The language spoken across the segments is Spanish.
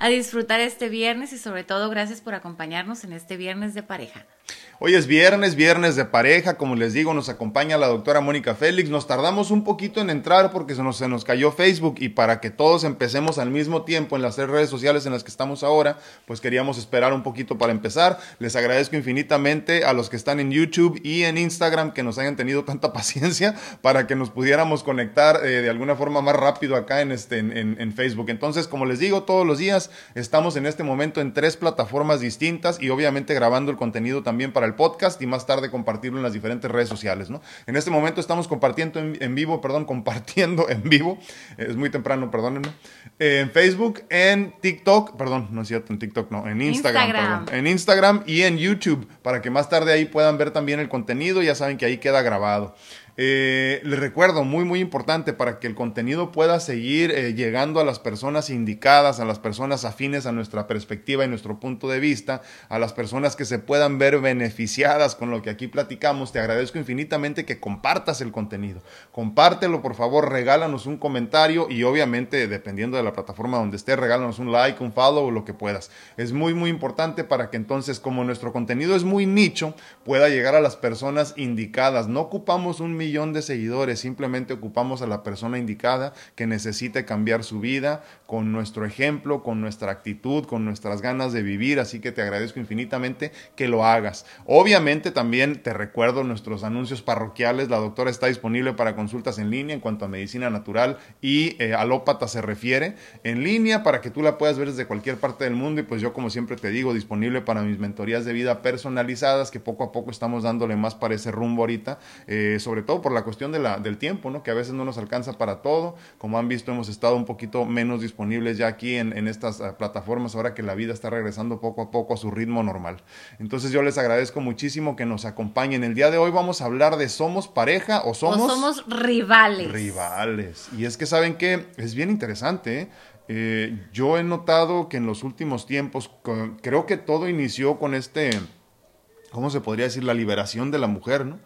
a disfrutar este viernes y sobre todo gracias por acompañarnos en este viernes de pareja. Hoy es viernes, viernes de pareja, como les digo, nos acompaña la doctora Mónica Félix. Nos tardamos un poquito en entrar porque se nos, se nos cayó Facebook y para que todos empecemos al mismo tiempo en las tres redes sociales en las que estamos ahora, pues queríamos esperar un poquito para empezar. Les agradezco infinitamente a los que están en YouTube y en Instagram que nos hayan tenido tanta paciencia para que nos pudiéramos conectar eh, de alguna forma más rápido acá en, este, en, en Facebook. Entonces, como les digo, todos los días estamos en este momento en tres plataformas distintas y obviamente grabando el contenido también para el podcast y más tarde compartirlo en las diferentes redes sociales, ¿no? En este momento estamos compartiendo en, vivo, perdón, compartiendo en vivo, es muy temprano, perdónenme, en Facebook, en TikTok, perdón, no es cierto, en TikTok no, en Instagram, Instagram. Perdón, en Instagram y en YouTube, para que más tarde ahí puedan ver también el contenido, ya saben que ahí queda grabado. Eh, les recuerdo, muy muy importante, para que el contenido pueda seguir eh, llegando a las personas indicadas, a las personas afines a nuestra perspectiva y nuestro punto de vista, a las personas que se puedan ver beneficiadas con lo que aquí platicamos, te agradezco infinitamente que compartas el contenido. Compártelo, por favor, regálanos un comentario y obviamente, dependiendo de la plataforma donde estés, regálanos un like, un follow o lo que puedas. Es muy muy importante para que entonces, como nuestro contenido es muy nicho, pueda llegar a las personas indicadas. No ocupamos un millón de seguidores, simplemente ocupamos a la persona indicada que necesite cambiar su vida con nuestro ejemplo, con nuestra actitud, con nuestras ganas de vivir, así que te agradezco infinitamente que lo hagas. Obviamente también te recuerdo nuestros anuncios parroquiales, la doctora está disponible para consultas en línea en cuanto a medicina natural y eh, alópata se refiere, en línea para que tú la puedas ver desde cualquier parte del mundo. Y pues yo como siempre te digo, disponible para mis mentorías de vida personalizadas que poco a poco estamos dándole más para ese rumbo ahorita, eh, sobre todo por la cuestión de la, del tiempo, ¿no? que a veces no nos alcanza para todo. Como han visto, hemos estado un poquito menos disponibles ya aquí en, en estas uh, plataformas, ahora que la vida está regresando poco a poco a su ritmo normal. Entonces yo les agradezco muchísimo que nos acompañen. El día de hoy vamos a hablar de somos pareja o somos... O somos rivales. Rivales. Y es que saben que es bien interesante. ¿eh? Eh, yo he notado que en los últimos tiempos, creo que todo inició con este, ¿cómo se podría decir? La liberación de la mujer, ¿no?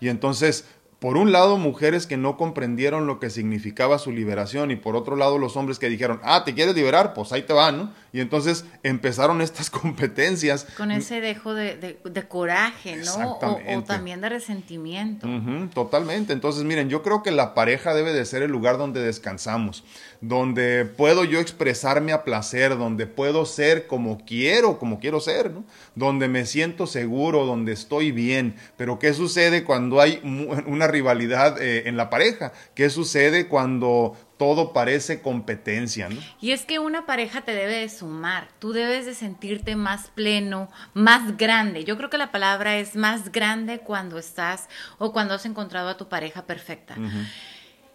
Y entonces por un lado, mujeres que no comprendieron lo que significaba su liberación y por otro lado, los hombres que dijeron, ah, ¿te quieres liberar? Pues ahí te va, ¿no? Y entonces empezaron estas competencias. Con ese dejo de, coraje, ¿no? O, también de resentimiento. totalmente. Entonces, miren, yo creo que la pareja debe de ser el lugar donde descansamos, donde puedo yo expresarme a placer, donde puedo ser como quiero, como quiero ser, ¿no? Donde me siento seguro, donde estoy bien. Pero ¿qué sucede cuando hay una rivalidad eh, en la pareja. ¿Qué sucede cuando todo parece competencia, ¿no? Y es que una pareja te debe de sumar, tú debes de sentirte más pleno, más grande. Yo creo que la palabra es más grande cuando estás o cuando has encontrado a tu pareja perfecta.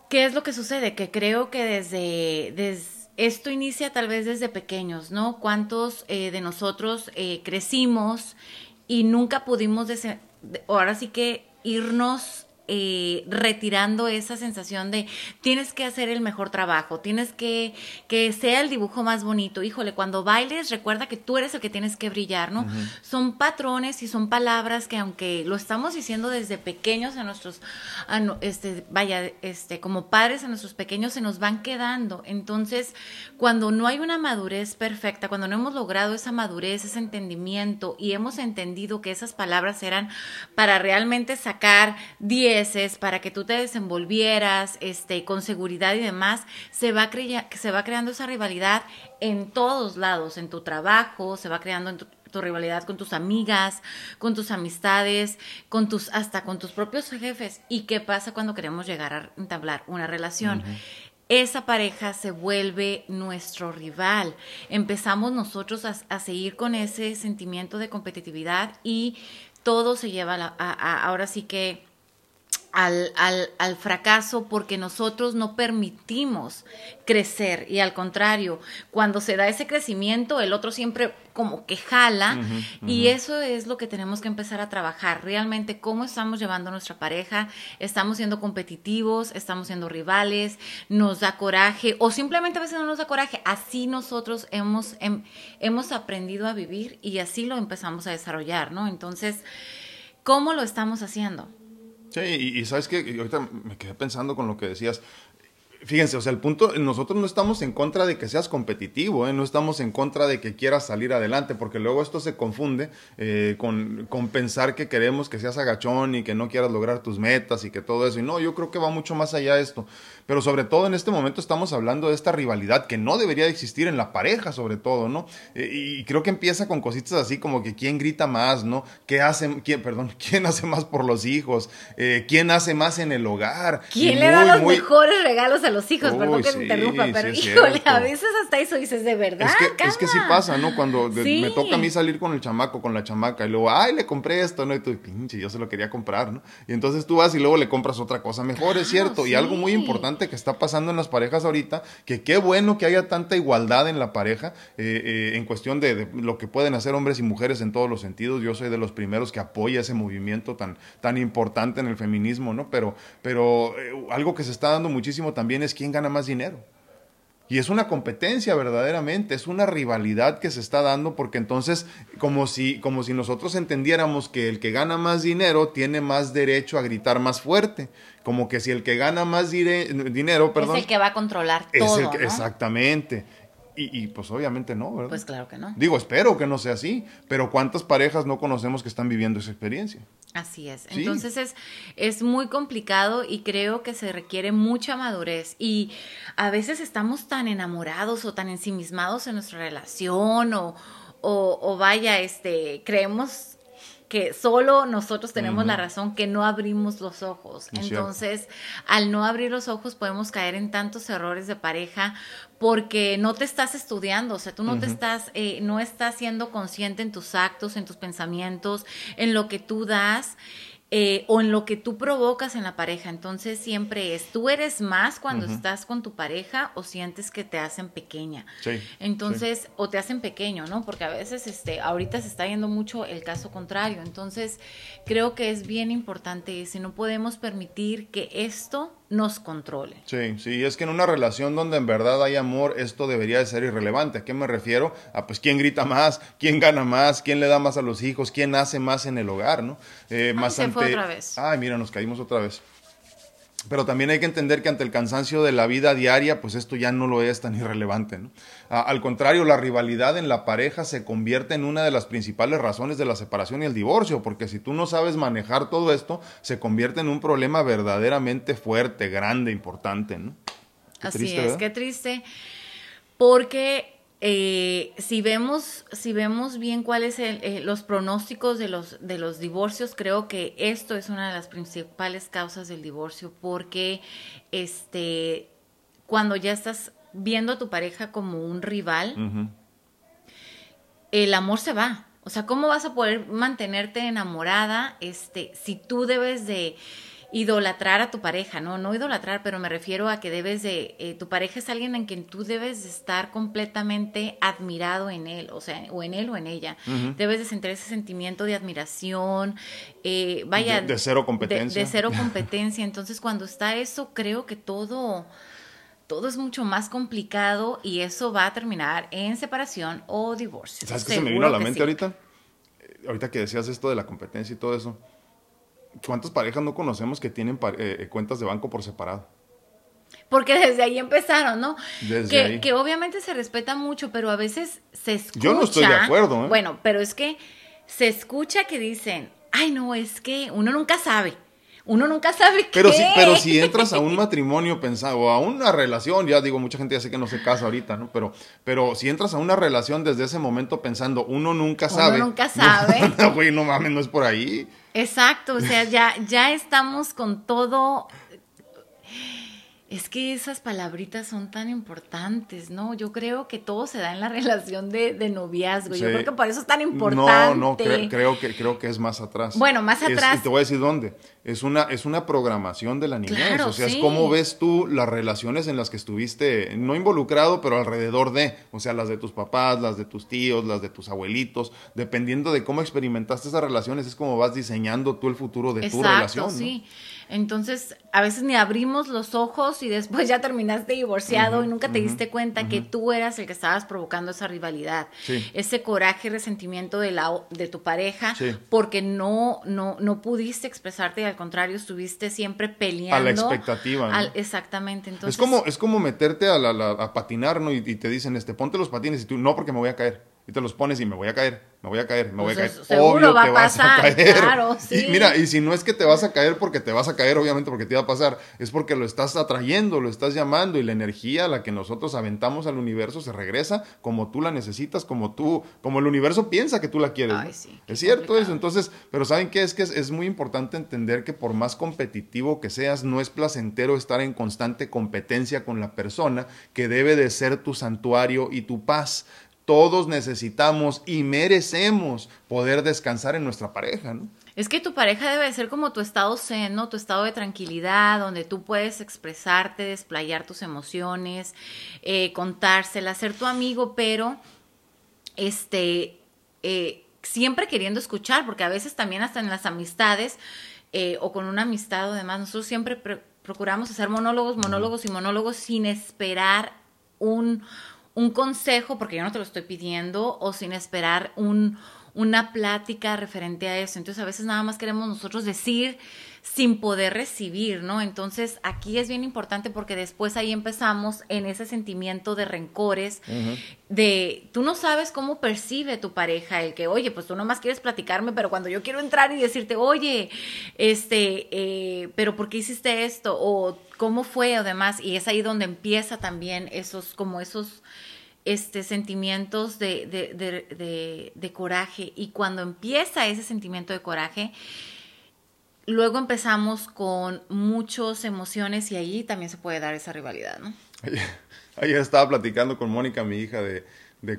¿Qué es lo que sucede? Que creo que desde, desde esto inicia tal vez desde pequeños, ¿no? ¿Cuántos eh, de nosotros eh, crecimos y nunca pudimos, ahora sí que irnos eh, retirando esa sensación de tienes que hacer el mejor trabajo, tienes que que sea el dibujo más bonito. Híjole, cuando bailes recuerda que tú eres el que tienes que brillar, ¿no? Son patrones y son palabras que aunque lo estamos diciendo desde pequeños a nuestros este vaya, este como padres a nuestros pequeños se nos van quedando. Entonces, cuando no hay una madurez perfecta, cuando no hemos logrado esa madurez, ese entendimiento y hemos entendido que esas palabras eran para realmente sacar 10 para que tú te desenvolvieras este, con seguridad y demás, se va, se va creando esa rivalidad en todos lados, en tu trabajo, se va creando en tu, rivalidad con tus amigas, con tus amistades, con tus, hasta con tus propios jefes. ¿Y qué pasa cuando queremos llegar a entablar una relación? esa pareja se vuelve nuestro rival. Empezamos nosotros a, seguir con ese sentimiento de competitividad y todo se lleva a ahora sí que al, al, al, fracaso porque nosotros no permitimos crecer. Y al contrario, cuando se da ese crecimiento, el otro siempre como que jala. Y eso es lo que tenemos que empezar a trabajar, realmente cómo estamos llevando a nuestra pareja, estamos siendo competitivos, estamos siendo rivales, nos da coraje o simplemente a veces no nos da coraje, así nosotros hemos, hem, hemos aprendido a vivir y así lo empezamos a desarrollar, ¿no? Entonces, ¿cómo lo estamos haciendo? Sí, y, sabes que ahorita me quedé pensando con lo que decías. fíjense, o sea, el punto, nosotros no estamos en contra de que seas competitivo, ¿eh? no estamos en contra de que quieras salir adelante, porque luego esto se confunde eh, con, con, pensar que queremos que seas agachón y que no quieras lograr tus metas y que todo eso. Y no, yo creo que va mucho más allá de esto. Pero sobre todo en este momento estamos hablando de esta rivalidad que no debería de existir en la pareja, sobre todo, ¿no? Eh, y creo que empieza con cositas así como que quién grita más, ¿no? ¿Qué hace, quién, perdón, quién hace más por los hijos? ¿Quién hace más en el hogar? ¿Quién le da los mejores regalos a los hijos, perdón que me interrumpa, pero híjole, a veces hasta eso dices de verdad. Es que, es que sí pasa, ¿no? Cuando me toca a mí salir con el chamaco, con la chamaca, y luego, ay, le compré esto, ¿no? Y tú, pinche, yo se lo quería comprar, ¿no? Y entonces tú vas y luego le compras otra cosa mejor, es cierto. Y algo muy importante que está pasando en las parejas ahorita, que qué bueno que haya tanta igualdad en la pareja, eh, eh, en cuestión de, lo que pueden hacer hombres y mujeres en todos los sentidos. Yo soy de los primeros que apoya ese movimiento tan, tan importante en el feminismo, ¿no? Pero, pero eh, algo que se está dando muchísimo también es quién gana más dinero. Y es una competencia verdaderamente, es una rivalidad que se está dando porque entonces como si, como si nosotros entendiéramos que el que gana más dinero tiene más derecho a gritar más fuerte, como que si el que gana más dinero, perdón, es el que va a controlar todo. Exactamente. Y, pues obviamente no, ¿verdad? Pues claro que no. Digo, espero que no sea así, pero ¿cuántas parejas no conocemos que están viviendo esa experiencia? Así es. Entonces es, es muy complicado y creo que se requiere mucha madurez. Y a veces estamos tan enamorados o tan ensimismados en nuestra relación o, o, o vaya, este, creemos que solo nosotros tenemos la razón, que no abrimos los ojos. Entonces, al no abrir los ojos podemos caer en tantos errores de pareja porque no te estás estudiando, o sea, tú no te estás, eh, no estás siendo consciente en tus actos, en tus pensamientos, en lo que tú das. Eh, o en lo que tú provocas en la pareja. Entonces siempre es, tú eres más cuando estás con tu pareja o sientes que te hacen pequeña. Sí, Entonces, o te hacen pequeño, ¿no? Porque a veces, este, ahorita se está yendo mucho el caso contrario. Entonces, creo que es bien importante si no podemos permitir que esto nos controle. Sí, sí, es que en una relación donde en verdad hay amor, esto debería de ser irrelevante. ¿A qué me refiero? A pues quién grita más, quién gana más, quién le da más a los hijos, quién hace más en el hogar, ¿no? Eh, más se fue otra vez. Ay, mira, nos caímos otra vez. Pero también hay que entender que ante el cansancio de la vida diaria, pues esto ya no lo es tan irrelevante. ¿no? al contrario, la rivalidad en la pareja se convierte en una de las principales razones de la separación y el divorcio, porque si tú no sabes manejar todo esto, se convierte en un problema verdaderamente fuerte, grande, importante. ¿no? Así es, qué triste, porque eh, si vemos si vemos bien cuáles son eh, los pronósticos de los de los divorcios creo que esto es una de las principales causas del divorcio porque este cuando ya estás viendo a tu pareja como un rival el amor se va. O sea cómo vas a poder mantenerte enamorada este si tú debes de idolatrar a tu pareja, ¿no? No idolatrar, pero me refiero a que debes de, eh, tu pareja es alguien en quien tú debes de estar completamente admirado en él, o sea, o en él o en ella. Debes de sentir ese sentimiento de admiración, eh, vaya... De, cero competencia. De, cero competencia. Entonces, cuando está eso, creo que todo todo es mucho más complicado y eso va a terminar en separación o divorcio. ¿Sabes qué se me vino a la mente ahorita? Eh, ahorita que decías esto de la competencia y todo eso. ¿Cuántas parejas no conocemos que tienen eh, eh, cuentas de banco por separado? Porque desde ahí empezaron, ¿no? Desde que, ahí. que obviamente se respeta mucho, pero a veces se escucha. Yo no estoy de acuerdo, ¿eh? Bueno, pero es que se escucha que dicen, ay, no, es que uno nunca sabe. Uno nunca sabe pero qué. Si, pero si entras a un matrimonio pensado, o a una relación, ya digo, mucha gente ya sé que no se casa ahorita, ¿no? Pero, pero si entras a una relación desde ese momento pensando, uno nunca sabe. Uno nunca sabe. No, güey, no mames, no es por ahí. Exacto, o sea, ya, ya estamos con todo es que esas palabritas son tan importantes, ¿no? Yo creo que todo se da en la relación de, noviazgo. Yo creo que por eso es tan importante. No, no, creo, que, creo que es más atrás. Bueno, más atrás. y te voy a decir dónde. Es una, es una programación de la niñez. o sea, es cómo ves tú las relaciones en las que estuviste, no involucrado, pero alrededor de. O sea, las de tus papás, las de tus tíos, las de tus abuelitos. Dependiendo de cómo experimentaste esas relaciones, es como vas diseñando tú el futuro de tu relación. Sí. Entonces, a veces ni abrimos los ojos y después ya terminaste divorciado y nunca te diste cuenta que tú eras el que estabas provocando esa rivalidad, ese coraje, resentimiento de, la, de tu pareja, porque no, no, no pudiste expresarte y al contrario estuviste siempre peleando. A la expectativa. exactamente. Entonces, es, como, es como meterte a, la, a patinar, ¿no? Y, y, te dicen, este, ponte los patines y tú, no, porque me voy a caer. Y te los pones y me voy a caer me voy a caer, me voy a pues caer. Obvio te vas a caer. Y mira, y si no es que te vas a caer porque te vas a caer, obviamente porque te va a pasar, es porque lo estás atrayendo, lo estás llamando y la energía, la que nosotros aventamos al universo se regresa como tú la necesitas, como tú, como el universo piensa que tú la quieres. es cierto eso, entonces, pero ¿saben qué? Es que es muy importante entender que por más competitivo que seas, no es placentero estar en constante competencia con la persona que debe de ser tu santuario y tu paz todos necesitamos y merecemos poder descansar en nuestra pareja, ¿no? Es que tu pareja debe ser como tu estado zen, Tu estado de tranquilidad, donde tú puedes expresarte, desplayar tus emociones, eh, contárselas, ser tu amigo, pero este, eh, siempre queriendo escuchar, porque a veces también hasta en las amistades eh, o con una amistad o demás, nosotros siempre procuramos hacer monólogos, monólogos y monólogos sin esperar un, un consejo, porque yo no te lo estoy pidiendo, o sin esperar un, una plática referente a eso. Entonces a veces nada más queremos nosotros decir sin poder recibir, ¿no? Entonces aquí es bien importante porque después ahí empezamos en ese sentimiento de rencores, de tú no sabes cómo percibe tu pareja, el que, oye, pues tú nomás quieres platicarme, pero cuando yo quiero entrar y decirte, oye, este, eh, pero ¿por qué hiciste esto? O cómo fue o demás, y es ahí donde empieza también esos, como esos este, sentimientos de, de, de, coraje. Y cuando empieza ese sentimiento de coraje, luego empezamos con muchas emociones y ahí también se puede dar esa rivalidad, ¿no? Ayer, estaba platicando con Mónica, mi hija, de,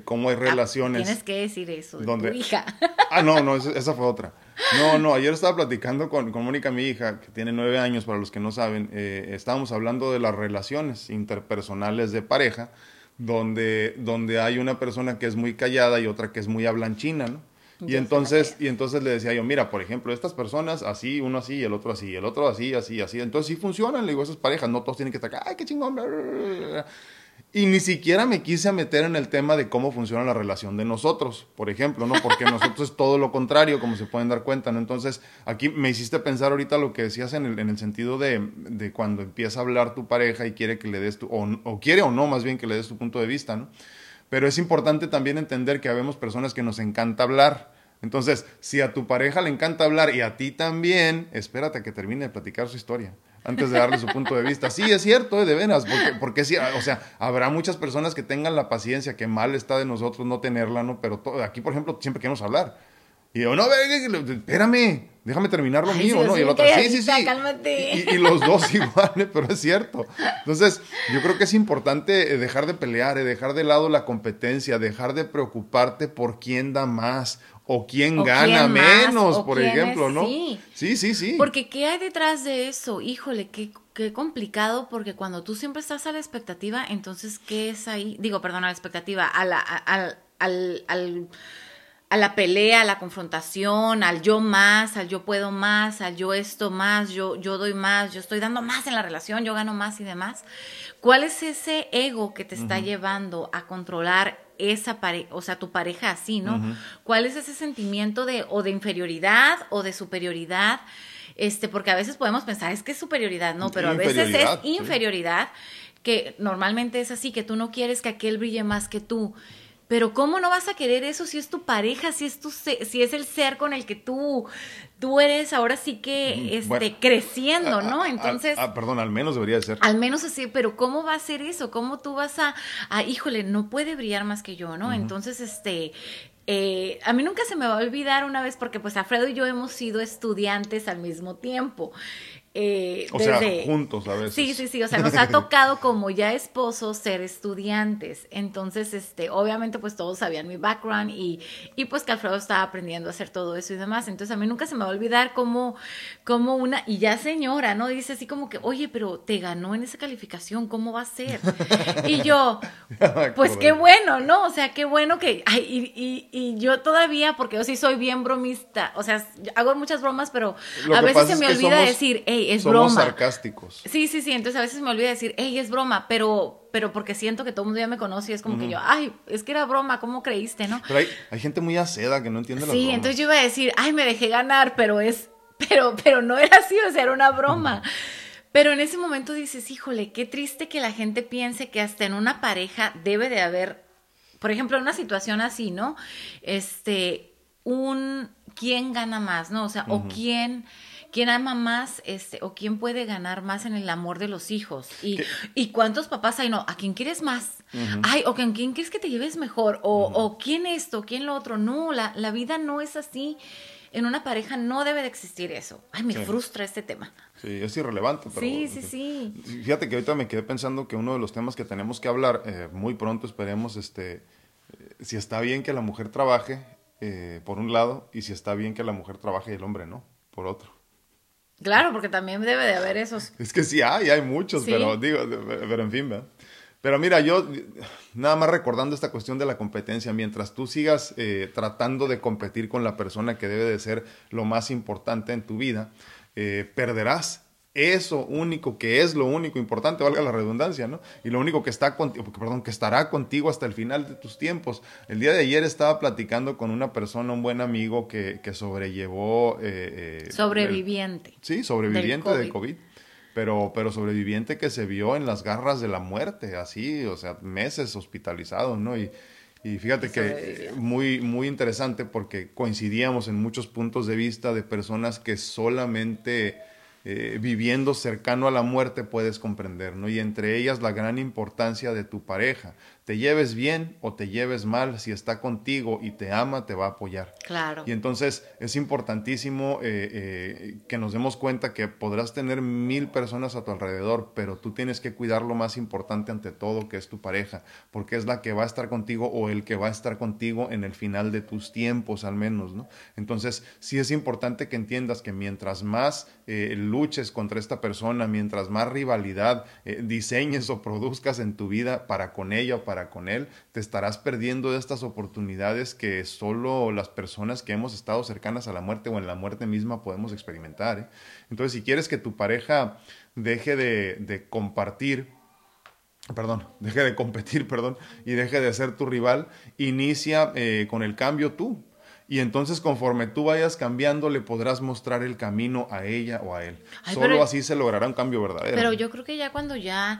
cómo hay ah, relaciones. tienes que decir eso, de tu hija. Ah, no, no, esa fue otra. No, no, ayer estaba platicando con, con Mónica, mi hija, que tiene nueve años, para los que no saben, eh, estábamos hablando de las relaciones interpersonales de pareja donde, donde hay una persona que es muy callada y otra que es muy hablanchina, ¿no? Y entonces, y entonces le decía yo, mira, por ejemplo, estas personas así, uno así, el otro así, el otro así, así, así. Entonces sí funcionan, le digo, esas parejas, no todos tienen que estar, ay, qué chingón. Y ni siquiera me quise meter en el tema de cómo funciona la relación de nosotros, por ejemplo, ¿no? Porque nosotros es todo lo contrario, como se pueden dar cuenta, ¿no? Entonces, aquí me hiciste pensar ahorita lo que decías en el, en el sentido de, de, cuando empieza a hablar tu pareja y quiere que le des tu, o, o quiere o no, más bien que le des tu punto de vista, ¿no? Pero es importante también entender que habemos personas que nos encanta hablar. Entonces, si a tu pareja le encanta hablar y a ti también, espérate a que termine de platicar su historia antes de darle su punto de vista. Sí, es cierto, eh, de veras, porque, porque sí, o sea, habrá muchas personas que tengan la paciencia, que mal está de nosotros no tenerla, ¿no? Pero aquí, por ejemplo, siempre queremos hablar. Y yo, no, espérame, déjame terminar lo mío, ¿no? Y el otro, sí, sí, sí. Y, y, los dos igual, ¿eh? pero es cierto. Entonces, yo creo que es importante eh, dejar de pelear, dejar de lado la competencia, dejar de preocuparte por quién da más o quién gana menos, por ejemplo, ¿no? Sí. sí, sí, sí. Porque ¿qué hay detrás de eso? Híjole, qué, qué complicado, porque cuando tú siempre estás a la expectativa, entonces, ¿qué es ahí? Digo, perdón, a la expectativa, a la, al, al, al, a la pelea, a la confrontación, al yo más, al yo puedo más, al yo esto más, yo, yo doy más, yo estoy dando más en la relación, yo gano más y demás. ¿Cuál es ese ego que te está llevando a controlar esa pareja, o sea, tu pareja así, ¿no? ¿Cuál es ese sentimiento de o de inferioridad o de superioridad? Este, porque a veces podemos pensar, es que es superioridad, no, pero a veces es inferioridad, que normalmente es así, que tú no quieres que aquel brille más que tú. Pero ¿cómo no vas a querer eso si es tu pareja, si es tu si es el ser con el que tú tú eres ahora sí que este creciendo, ¿no? Entonces, ah, perdón, al menos debería ser. Al menos así, pero ¿cómo va a ser eso? ¿Cómo tú vas a, híjole, no puede brillar más que yo, ¿no? Entonces, este eh, a mí nunca se me va a olvidar una vez porque pues Alfredo y yo hemos sido estudiantes al mismo tiempo. Eh, o sea, juntos a veces. Sí, sí, sí, o sea, nos ha tocado como ya esposos ser estudiantes. Entonces, este, obviamente, pues todos sabían mi background y, y pues que Alfredo estaba aprendiendo a hacer todo eso y demás. Entonces, a mí nunca se me va a olvidar como, como una, y ya señora, ¿no? Dice así como que, oye, pero te ganó en esa calificación, ¿cómo va a ser? Y yo, pues qué bueno, ¿no? O sea, qué bueno que, ay, y, y, yo todavía, porque yo sí soy bien bromista, o sea, hago muchas bromas, pero a veces se me olvida decir, hey, hey, es broma. Somos sarcásticos. Sí, sí, sí, entonces a veces me olvido decir, hey, es broma, pero, pero porque siento que todo el mundo ya me conoce y es como que yo, ay, es que era broma, ¿cómo creíste, no? Pero hay, hay gente muy aceda que no entiende las Sí, bromas. entonces yo iba a decir, ay, me dejé ganar, pero es, pero, pero no era así, o sea, era una broma. Pero en ese momento dices, híjole, qué triste que la gente piense que hasta en una pareja debe de haber, por ejemplo, en una situación así, ¿no? Este, un, ¿quién gana más, no? O sea, o quién quién ama más este o quién puede ganar más en el amor de los hijos y, y cuántos papás hay no a quién quieres más ay o con quién quieres que te lleves mejor o, o quién esto quién lo otro no la, la vida no es así. En una pareja no debe de existir eso. Ay me Sí. frustra este tema. Sí, es irrelevante. Pero, sí sí sí. Fíjate que ahorita me quedé pensando que uno de los temas que tenemos que hablar eh, muy pronto, esperemos, este, eh, si está bien que la mujer trabaje, eh, por un lado, y si está bien que la mujer trabaje y el hombre no, por otro. Claro porque también debe de haber esos Es que sí hay, hay muchos, Sí. pero digo, pero en fin, ¿verdad? Pero mira, yo nada más recordando esta cuestión de la competencia, mientras tú sigas eh, tratando de competir con la persona que debe de ser lo más importante en tu vida, eh, perderás eso único que es lo único importante, valga la redundancia, ¿no? Y lo único que está contigo, perdón, que estará contigo hasta el final de tus tiempos. El día de ayer estaba platicando con una persona, un buen amigo que, que sobrellevó eh, eh, el- sobreviviente Sí, sobreviviente del Del COVID. Pero, pero sobreviviente que se vio en las garras de la muerte, así, o sea, meses hospitalizado, ¿no? Y, y fíjate que muy, muy interesante porque coincidíamos en muchos puntos de vista de personas que solamente eh, viviendo cercano a la muerte puedes comprender, ¿no? Y entre ellas la gran importancia de tu pareja. Te lleves bien o te lleves mal, si está contigo y te ama, te va a apoyar. claro Y entonces es importantísimo eh, eh, que nos demos cuenta que podrás tener mil personas a tu alrededor, pero tú tienes que cuidar lo más importante ante todo, que es tu pareja, porque es la que va a estar contigo o el que va a estar contigo en el final de tus tiempos al menos, ¿no? Entonces sí es importante que entiendas que mientras más eh, luches contra esta persona, mientras más rivalidad diseñes o produzcas en tu vida para con ella o para con él, te estarás perdiendo de estas oportunidades que solo las personas que hemos estado cercanas a la muerte o en la muerte misma podemos experimentar. ¿eh? Entonces, si quieres que tu pareja deje de, de compartir, perdón, deje de competir, perdón, y deje de ser tu rival, inicia eh, con el cambio tú. Y entonces conforme tú vayas cambiando, le podrás mostrar el camino a ella o a él. Ay, Solo pero- así se logrará un cambio verdadero. Pero yo creo que ya cuando ya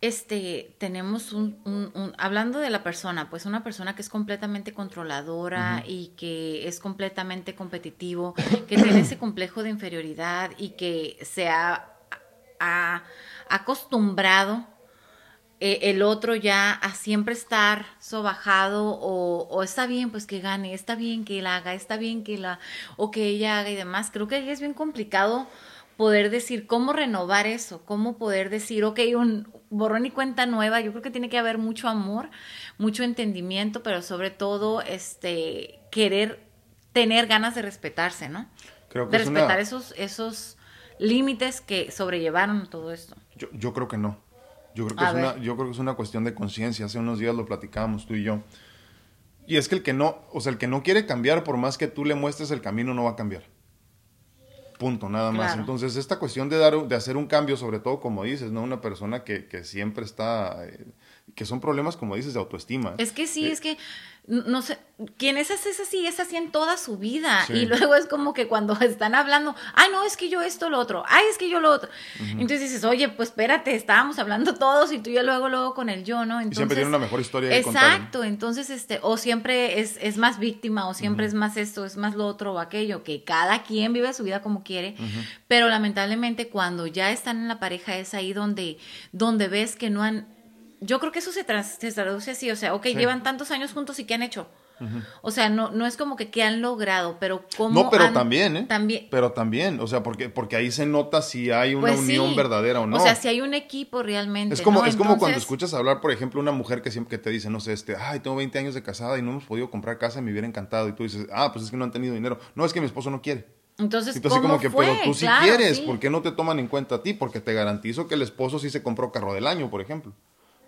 este tenemos un, un- un- hablando de la persona, pues una persona que es completamente controladora y que es completamente competitivo, que tiene ese complejo de inferioridad y que se ha, ha acostumbrado eh, el otro ya a siempre estar sobajado o, o está bien pues que gane, está bien que él haga, está bien que la o que ella haga y demás. Creo que es bien complicado poder decir cómo renovar eso, cómo poder decir, ok, un borrón y cuenta nueva. Yo creo que tiene que haber mucho amor, mucho entendimiento, pero sobre todo este querer tener ganas de respetarse, ¿no? Creo que De es una- respetar esos esos límites que sobrellevaron todo esto. Yo, yo creo que no. Yo creo que, A es una, yo creo que es una cuestión de conciencia. Hace unos días lo platicábamos tú y yo. Y es que el que no, o sea, el que no quiere cambiar, por más que tú le muestres el camino, no va a cambiar. Punto, nada más. Claro. Entonces, esta cuestión de dar, de hacer un cambio, sobre todo como dices, ¿no? Una persona que, que siempre está, eh, que son problemas, como dices, de autoestima. Es que sí, Eh, es que no sé, quien es así es así, es así en toda su vida. Sí. Y luego es como que cuando están hablando, ay, no, es que yo esto, lo otro, ay, es que yo lo otro. Entonces dices, oye, pues espérate, estábamos hablando todos y tú ya luego, luego con el yo, ¿no? Entonces, siempre tiene una mejor historia. Exacto, entonces, este, o siempre es, es más víctima, o siempre es más esto, es más lo otro o aquello, que cada quien vive su vida como quiere, pero lamentablemente cuando ya están en la pareja es ahí donde, donde ves que no han, yo creo que eso se, tras- se traduce así, o sea, ok, Sí. llevan tantos años juntos y ¿qué han hecho? O sea, no, no es como que qué han logrado, pero cómo No, pero han- también, ¿eh? También, Pero también, o sea, porque, porque ahí se nota si hay una pues unión sí. verdadera o no. O sea, si hay un equipo realmente. Es como, ¿no? es como cuando escuchas hablar, por ejemplo, una mujer que siempre que te dice, no sé, este, ay, tengo 20 años de casada y no hemos podido comprar casa y me hubiera encantado. Y tú dices, ah, pues es que no han tenido dinero. No, es que mi esposo no quiere. Entonces, Entonces, ¿cómo como que, fue? pero tú sí Claro, quieres, sí. ¿por qué no te toman en cuenta a ti? Porque te garantizo que el esposo sí se compró carro del año, por ejemplo.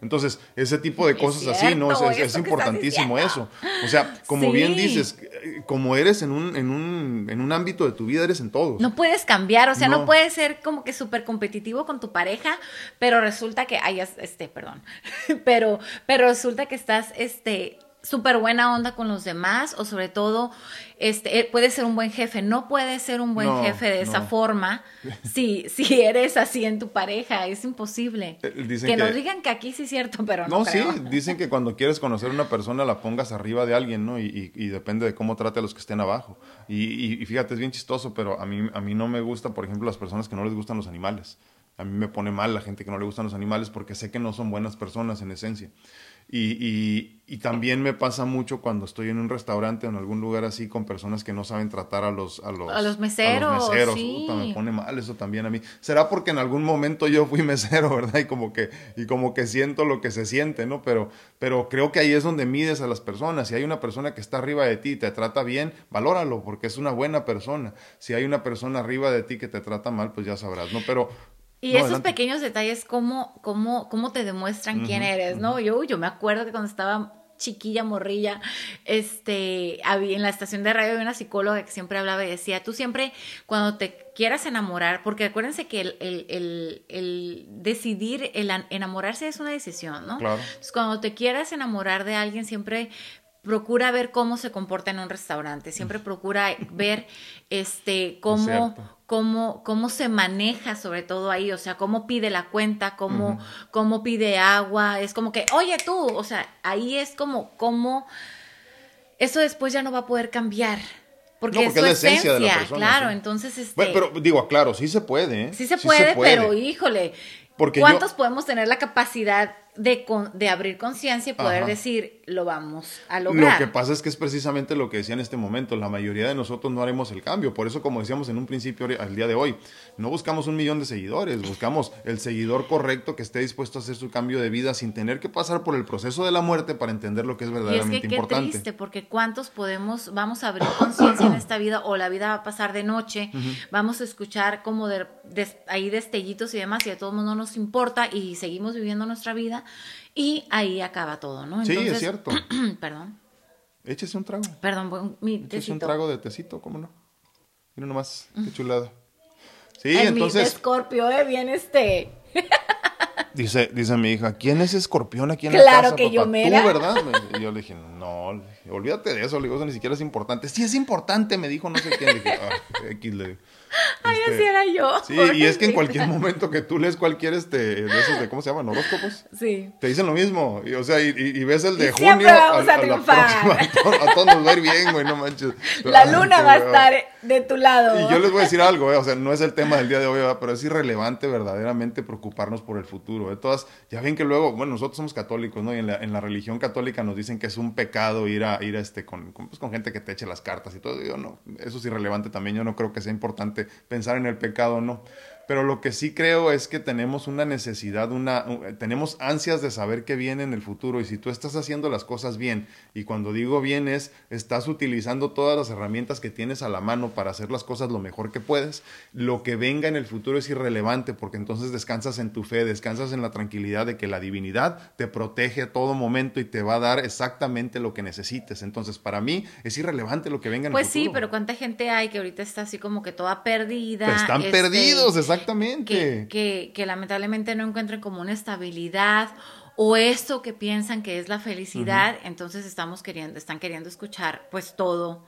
Entonces, ese tipo de cosas así, ¿no? Es, importantísimo eso. O sea, como bien dices, eh, como eres en un, en, un, en un ámbito de tu vida, eres en todo. No puedes cambiar, o sea, no, puedes ser como que súper competitivo con tu pareja, pero resulta que, ay, este, perdón, pero, pero resulta que estás, este, súper buena onda con los demás o sobre todo este eh, puede ser un buen jefe no puede ser un buen jefe de esa forma si si eres así en tu pareja es imposible. Eh, que, nos digan que aquí sí es cierto pero no no sí dicen que cuando quieres conocer a una persona la pongas arriba de alguien no y, y, depende de cómo trate a los que estén abajo. Y, y, fíjate es bien chistoso pero a mí a mí no me gusta por ejemplo las personas que no les gustan los animales. A mí me pone mal la gente que no le gustan los animales porque sé que no son buenas personas en esencia y, y, también me pasa mucho cuando estoy en un restaurante o en algún lugar así con personas que no saben tratar a los, a los, a los meseros. Sí. me pone mal eso también a mí. Será porque en algún momento yo fui mesero, ¿verdad? Y como que, y como que siento lo que se siente, ¿no? Pero, pero creo que ahí es donde mides a las personas. Si hay una persona que está arriba de ti y te trata bien, valóralo porque es una buena persona. Si hay una persona arriba de ti que te trata mal, pues ya sabrás, ¿no? Pero y esos pequeños detalles, ¿cómo, cómo, cómo te demuestran quién eres, ¿no? Yo, yo me acuerdo que cuando estaba chiquilla, morrilla, este, había, en la estación de radio había una psicóloga que siempre hablaba y decía, tú siempre, cuando te quieras enamorar, porque acuérdense que el, el, el, el decidir, el enamorarse es una decisión, ¿no? Claro. Entonces, cuando te quieras enamorar de alguien, siempre procura ver cómo se comporta en un restaurante, siempre procura ver este cómo cómo cómo se maneja sobre todo ahí, o sea, cómo pide la cuenta, cómo cómo pide agua, es como que, "Oye, tú", o sea, ahí es como cómo eso después ya no va a poder cambiar. Porque, es, su esencia, de la persona, claro, entonces este bueno, pero digo, claro, sí se puede, ¿eh? Sí se puede, pero híjole, porque ¿cuántos podemos tener la capacidad de, de abrir conciencia y poder decir, lo vamos a lograr. Lo que pasa es que es precisamente lo que decía en este momento, la mayoría de nosotros no haremos el cambio, por eso como decíamos en un principio al día de hoy, no buscamos un millón de seguidores, buscamos el seguidor correcto que esté dispuesto a hacer su cambio de vida sin tener que pasar por el proceso de la muerte para entender lo que es verdaderamente y es que, importante. Qué triste, porque cuántos podemos, vamos a abrir conciencia en esta vida o la vida va a pasar de noche, vamos a escuchar como de, ahí destellitos y demás y a todo mundo nos importa y seguimos viviendo nuestra vida y ahí acaba todo, ¿no? sí, es cierto. perdón. Échese un trago. Perdón, mi tecito. Échese un trago de tecito, ¿cómo no? Mira nomás, qué chulada. Sí, entonces. Mi escorpio, ¿eh? Bien este. Dice, dice mi hija, ¿quién es escorpión aquí en la casa? Claro que yo me ¿Tú, verdad? Y yo le dije, no, olvídate de eso, le digo, eso ni siquiera es importante. Sí, es importante, me dijo no sé quién. Le dije, ah, X, le Ay, así este, era yo. Sí, y es que en cualquier momento que tú lees cualquier este, de esos de, ¿cómo se llaman? Horóscopos. Sí. Te dicen lo mismo. Y, o sea, y, ves el de junio. Vamos a, a, triunfar. a, todos nos va a ir bien, güey, no manches. La luna va a estar de tu lado. Y yo les voy a decir algo, eh, o sea, no es el tema del día de hoy, pero es irrelevante verdaderamente preocuparnos por el futuro. De todas, ya ven que luego, bueno, nosotros somos católicos, ¿no? Y en la, en la religión católica nos dicen que es un pecado ir a, ir a este, con, con, pues, con gente que te eche las cartas y todo. Yo no, eso es irrelevante también. Yo no creo que sea importante pensar en el pecado, no. Pero lo que sí creo es que tenemos una necesidad, una, tenemos ansias de saber qué viene en el futuro y si tú estás haciendo las cosas bien, y cuando digo bien es, estás utilizando todas las herramientas que tienes a la mano para hacer las cosas lo mejor que puedes, lo que venga en el futuro es irrelevante porque entonces descansas en tu fe, descansas en la tranquilidad de que la divinidad te protege a todo momento y te va a dar exactamente lo que necesites. Entonces, para mí es irrelevante lo que venga en el futuro. Pues sí, pero ¿cuánta gente hay que ahorita está así como que toda perdida? están este, perdidos, exactamente Exactamente. Que, que, lamentablemente no encuentren como una estabilidad o esto que piensan que es la felicidad, entonces estamos queriendo, están queriendo escuchar pues todo.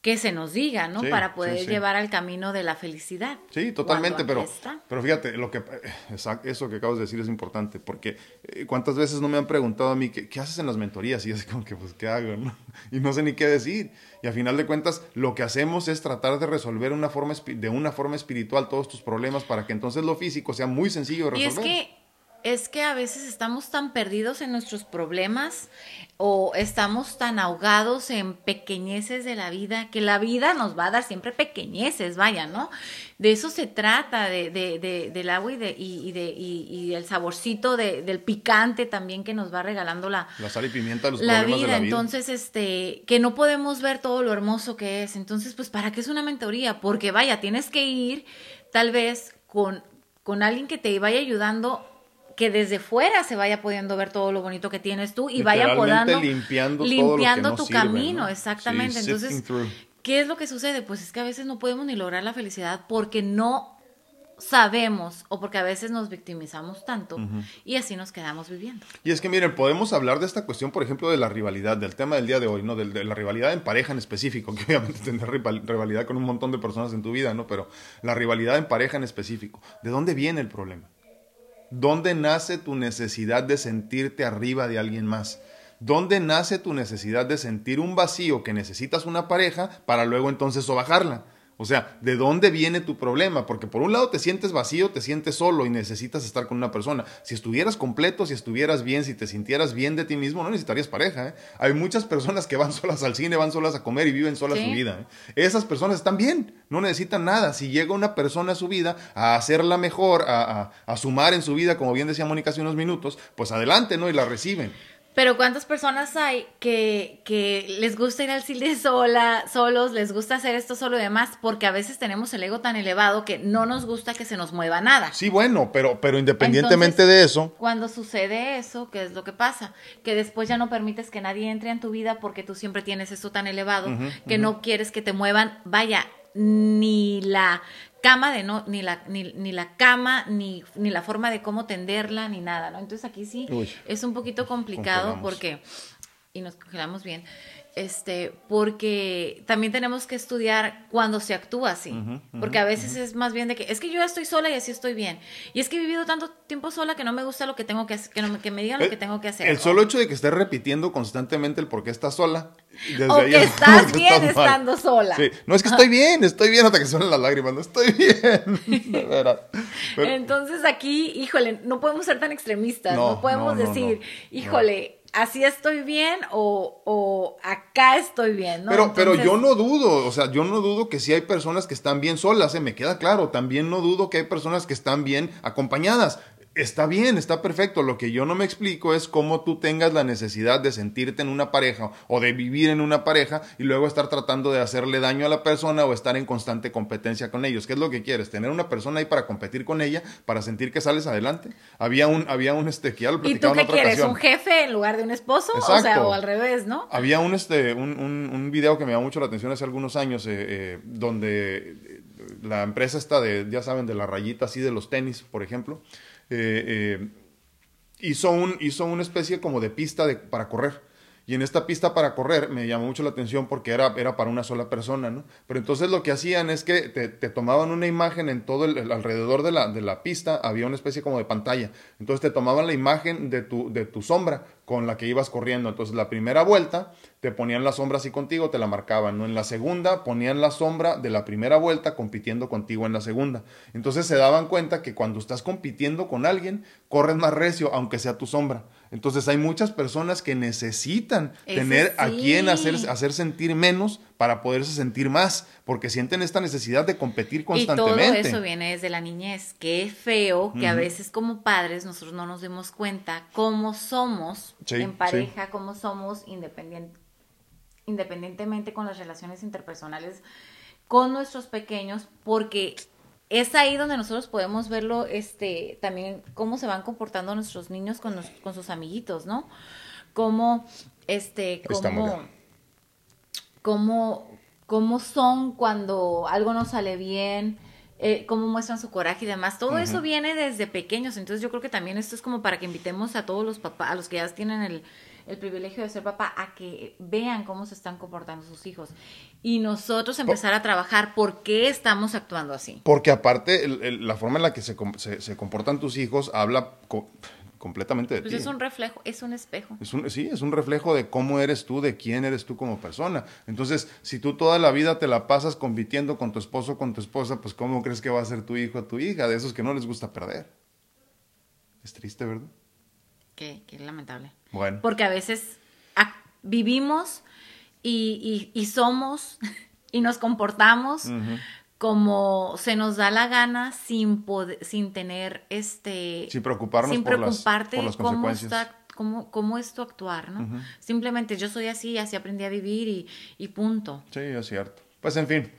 Que se nos diga, ¿no? Para poder llevar al camino de la felicidad. Sí, totalmente, pero, pero fíjate, lo que, eh, eso que acabas de decir es importante, porque eh, cuántas veces no me han preguntado a mí, ¿qué, qué haces en las mentorías? Y así como que, pues, ¿qué hago? No? Y no sé ni qué decir. Y a final de cuentas, lo que hacemos es tratar de resolver una forma, de una forma espiritual todos tus problemas para que entonces lo físico sea muy sencillo de resolver. Y es que es que a veces estamos tan perdidos en nuestros problemas o estamos tan ahogados en pequeñeces de la vida que la vida nos va a dar siempre pequeñeces, vaya, ¿no? De eso se trata, de, de, del agua y, de, y, de, y, el saborcito del picante también que nos va regalando la, la sal y pimienta, los la vida. vida. Entonces, este, que no podemos ver todo lo hermoso que es. Entonces, pues, ¿para qué es una mentoría? Porque, vaya, tienes que ir tal vez con, con alguien que te vaya ayudando que desde fuera se vaya pudiendo ver todo lo bonito que tienes tú y vaya podando limpiando, limpiando todo lo que no tu sirve, camino, ¿no? exactamente. Sí, Entonces. ¿qué es lo que sucede? Pues es que a veces no podemos ni lograr la felicidad porque no sabemos o porque a veces nos victimizamos tanto y así nos quedamos viviendo. Y es que miren, podemos hablar de esta cuestión, por ejemplo, de la rivalidad, del tema del día de hoy, ¿no? De, de la rivalidad en pareja en específico, que obviamente tendrás rival- rivalidad con un montón de personas en tu vida, ¿no? Pero la rivalidad en pareja en específico, ¿de dónde viene el problema? ¿Dónde nace tu necesidad de sentirte arriba de alguien más? ¿Dónde nace tu necesidad de sentir un vacío que necesitas una pareja para luego entonces sobajarla? O sea, ¿de dónde viene tu problema? Porque por un lado te sientes vacío, te sientes solo y necesitas estar con una persona. Si estuvieras completo, si estuvieras bien, si te sintieras bien de ti mismo, no necesitarías pareja. ¿eh? Hay muchas personas que van solas al cine, van solas a comer y viven solas Sí. su vida. ¿eh? Esas personas están bien, no necesitan nada. Si llega una persona a su vida a hacerla mejor, a, a- a sumar en su vida, como bien decía Mónica hace unos minutos, pues adelante, ¿no? Y la reciben. Pero ¿cuántas personas hay que, que les gusta ir al cine sola, solos, les gusta hacer esto solo y demás? Porque a veces tenemos el ego tan elevado que no nos gusta que se nos mueva nada. Sí, bueno, pero, pero independientemente Entonces, de eso, Cuando sucede eso, ¿qué es lo que pasa? Que después ya no permites que nadie entre en tu vida porque tú siempre tienes esto tan elevado que no quieres que te muevan, vaya, ni la cama de no, ni la, ni, ni la cama, ni, ni la forma de cómo tenderla, ni nada, ¿no? Entonces aquí sí Uy. es un poquito complicado porque, y nos congelamos bien, este, porque también tenemos que estudiar cuando se actúa así, porque a veces es más bien de que, es que yo estoy sola y así estoy bien, y es que he vivido tanto tiempo sola que no me gusta lo que tengo que hacer, que, no me- que me digan lo que tengo que hacer. El solo hecho de que estés repitiendo constantemente el por qué estás sola. desde O ahí que es estás bien estando sola. Sí. No es que estoy bien, estoy bien hasta que suenan las lágrimas. No estoy bien. De. Pero- Entonces aquí, híjole, no podemos ser tan extremistas, no, No, podemos no, decir, híjole, así estoy bien o, o acá estoy bien, ¿no? Pero, pero yo no dudo, o sea, yo no dudo que sí hay personas que están bien solas, ¿eh? me queda claro. También no dudo que hay personas que están bien acompañadas. Está bien, está perfecto. Lo que yo no me explico es cómo tú tengas la necesidad de sentirte en una pareja o de vivir en una pareja y luego estar tratando de hacerle daño a la persona o estar en constante competencia con ellos. ¿Qué es lo que quieres? ¿Tener una persona ahí para competir con ella, para sentir que sales adelante? Había un, había un este, que ya lo ¿Y tú qué quieres? ocasión. ¿Un jefe en lugar de un esposo? O sea, o al revés, ¿no? Había un, este, un, un, un video que me llamó mucho la atención hace algunos años, eh, eh, donde eh, la empresa está de, ya saben, de la rayita así de los tenis, por ejemplo, eh, eh, hizo, un, hizo una especie como de pista para correr. Y en esta pista para correr me llamó mucho la atención porque era, era para una sola persona, ¿no? Pero entonces lo que hacían es que te, te tomaban una imagen en todo el, el alrededor de la, de la pista, había una especie como de pantalla. Entonces te tomaban la imagen de tu, de tu sombra con la que ibas corriendo. Entonces la primera vuelta te ponían la sombra así contigo, te la marcaban, ¿no? En la segunda ponían la sombra de la primera vuelta compitiendo contigo en la segunda. Entonces se daban cuenta que cuando estás compitiendo con alguien, corres más recio, aunque sea tu sombra. Entonces hay muchas personas que necesitan Ese tener a quien hacer, hacer sentir menos para poderse sentir más, porque sienten esta necesidad de competir Y todo constantemente. eso viene desde la niñez. Qué feo que a veces como padres nosotros no nos demos cuenta cómo somos Sí, en sí. pareja, cómo somos independien- independientemente con las relaciones interpersonales con nuestros pequeños, porque es ahí donde nosotros podemos verlo, este, también cómo se van comportando nuestros niños con, los- con sus amiguitos, ¿no? Cómo, este, cómo. Cómo, cómo son cuando algo no sale bien, eh, cómo muestran su coraje y demás. Todo eso viene desde pequeños. Entonces yo creo que también esto es como para que invitemos a todos los papás, a los que ya tienen el, el privilegio de ser papá, a que vean cómo se están comportando sus hijos. Y nosotros empezar a trabajar por qué estamos actuando así. Porque aparte, el- el- la forma en la que se, se- se comportan tus hijos habla completamente de Pues ti. es un reflejo, es un espejo. Es un, sí, es un reflejo de cómo eres tú, de quién eres tú como persona. Entonces, si tú toda la vida te la pasas compitiendo con tu esposo, con tu esposa, pues ¿cómo crees que va a ser tu hijo o tu hija? De esos que no les gusta perder. Es triste, ¿verdad? Qué, qué lamentable. Bueno. Porque a veces vivimos y, y- y somos y nos comportamos. Como se nos da la gana sin poder, sin tener este Sin preocuparnos sin por las- preocuparte por las cómo está cómo, cómo es tu actuar, ¿no? Simplemente yo soy así, así aprendí a vivir y, y punto. Sí, es cierto. Pues en fin,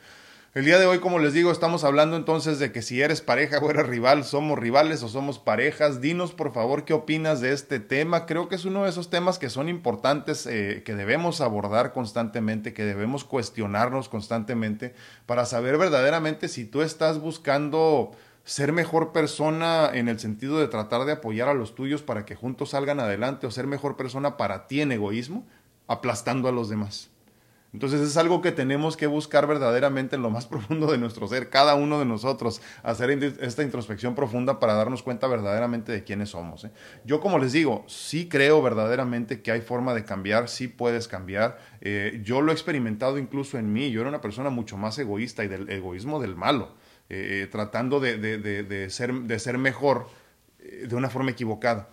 El día de hoy, como les digo, estamos hablando entonces de que si eres pareja o eres rival, somos rivales o somos parejas. Dinos por favor qué opinas de este tema. Creo que es uno de esos temas que son importantes, eh, que debemos abordar constantemente, que debemos cuestionarnos constantemente para saber verdaderamente si tú estás buscando ser mejor persona en el sentido de tratar de apoyar a los tuyos para que juntos salgan adelante o ser mejor persona para ti en egoísmo, aplastando a los demás. Entonces es algo que tenemos que buscar verdaderamente en lo más profundo de nuestro ser, cada uno de nosotros, hacer esta introspección profunda para darnos cuenta verdaderamente de quiénes somos. ¿eh? Yo como les digo, sí creo verdaderamente que hay forma de cambiar, sí puedes cambiar. Eh, yo lo he experimentado incluso en mí, yo era una persona mucho más egoísta y del egoísmo del malo, eh, tratando de, ser, de ser mejor de una forma equivocada.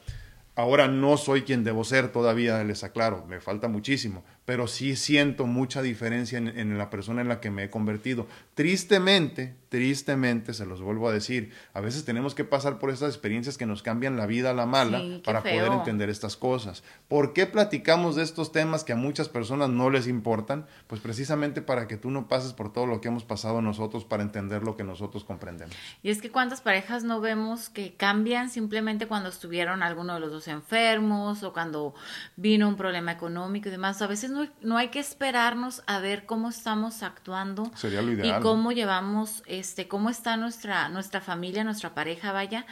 Ahora no soy quien debo ser todavía, les aclaro, me falta muchísimo, pero sí siento mucha diferencia en, la persona en la que me he convertido. Tristemente, tristemente, se los vuelvo a decir, a veces tenemos que pasar por estas experiencias que nos cambian la vida a la mala para poder entender estas cosas. ¿Por qué platicamos de estos temas que a muchas personas no les importan? Pues precisamente para que tú no pases por todo lo que hemos pasado nosotros para entender lo que nosotros comprendemos. Y es que cuántas parejas no vemos que cambian simplemente cuando estuvieron alguno de los dos enfermos o cuando vino un problema económico y demás. A veces no no, hay que esperarnos a ver cómo estamos actuando y cómo llevamos, este, cómo está nuestra, nuestra familia, nuestra pareja, vaya,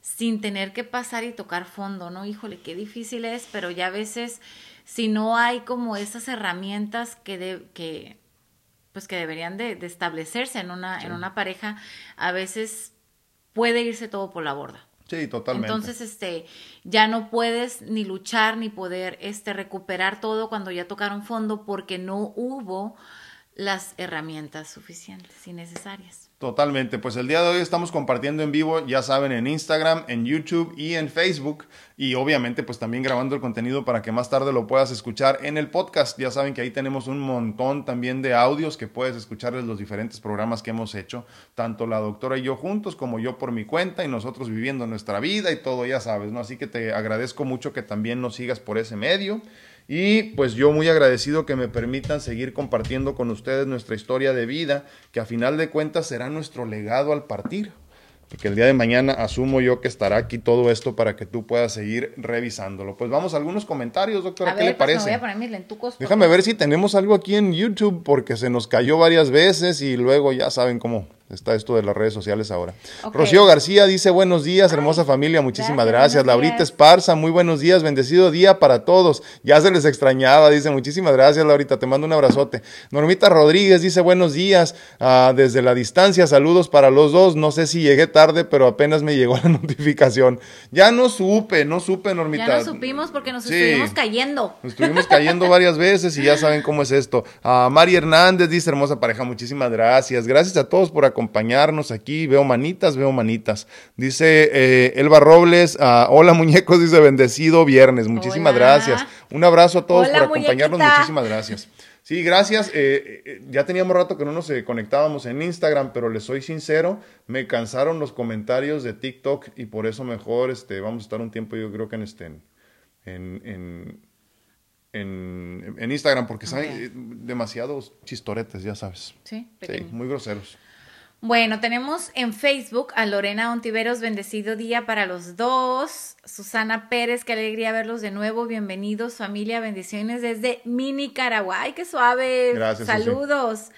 sin tener que pasar y tocar fondo, ¿no? Híjole, qué difícil es, pero ya a veces, si no hay como esas herramientas que, de, que pues que deberían de, establecerse en una, en una pareja, a veces puede irse todo por la borda. Sí, totalmente. Entonces, este, ya no puedes ni luchar ni poder, este, recuperar todo cuando ya tocaron fondo porque no hubo las herramientas suficientes y necesarias. Totalmente, pues el día de hoy estamos compartiendo en vivo, ya saben, en Instagram, en YouTube y en Facebook y obviamente pues también grabando el contenido para que más tarde lo puedas escuchar en el podcast. Ya saben que ahí tenemos un montón también de audios que puedes escuchar en los diferentes programas que hemos hecho, tanto la doctora y yo juntos como yo por mi cuenta y nosotros viviendo nuestra vida y todo, ya sabes, ¿no? Así que te agradezco mucho que también nos sigas por ese medio. Y pues yo muy agradecido que me permitan seguir compartiendo con ustedes nuestra historia de vida, que a final de cuentas será nuestro legado al partir. Porque el día de mañana asumo yo que estará aquí todo esto para que tú puedas seguir revisándolo. Pues vamos a algunos comentarios, doctora, ¿qué le pues, parece? Déjame ver si tenemos algo aquí en YouTube, porque se nos cayó varias veces y luego ya saben cómo está esto de las redes sociales ahora. Rocío García dice buenos días, hermosa familia, muchísimas gracias. Laurita Esparza, muy buenos días, bendecido día para todos. Ya se les extrañaba, dice muchísimas gracias, Laurita, te mando un abrazote. Normita Rodríguez dice buenos días, ah, desde la distancia, saludos para los dos. No sé si llegué tarde, pero apenas me llegó la notificación. Ya no supe, no supe, Normita. Ya no supimos porque nos estuvimos cayendo. Nos estuvimos cayendo varias veces y ya saben cómo es esto. Uh, Mari Hernández dice hermosa pareja, muchísimas gracias. Gracias a todos por acompañarnos aquí. Veo manitas, veo manitas. Dice eh, Elba Robles, ah, hola muñecos, dice bendecido viernes. Muchísimas gracias. Un abrazo a todos por acompañarnos. Muchísimas gracias. Sí, gracias. Eh, eh, ya teníamos rato que no nos conectábamos en Instagram, pero les soy sincero, me cansaron los comentarios de TikTok y por eso mejor este, vamos a estar un tiempo, yo creo que en este, en, en, Instagram, porque son demasiados chistoretes, ya sabes. Sí, sí, muy groseros. Bueno, tenemos en Facebook a Lorena Ontiveros, bendecido día para los dos. Susana Pérez, qué alegría verlos de nuevo. Bienvenidos, familia, bendiciones desde Mini Caraguay, qué suave. Gracias. Saludos.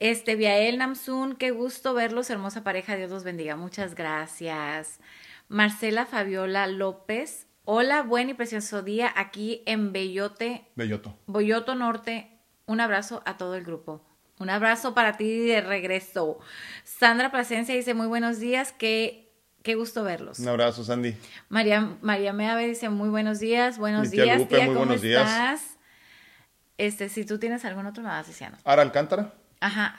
Este, Viael Namsun, qué gusto verlos, hermosa pareja, Dios los bendiga. Muchas gracias. Marcela Fabiola López, hola, buen y precioso día aquí en Bellote. Belloto. Boyoto Norte. Un abrazo a todo el grupo. Un abrazo para ti de regreso. Sandra Plasencia dice muy buenos días, qué, qué gusto verlos. Un abrazo, Sandy. María, María Meave dice muy buenos días, buenos días, tía, muy ¿cómo buenos estás? Días. Este, si tú tienes algún otro, me vas diciendo. Ara Alcántara. Ajá,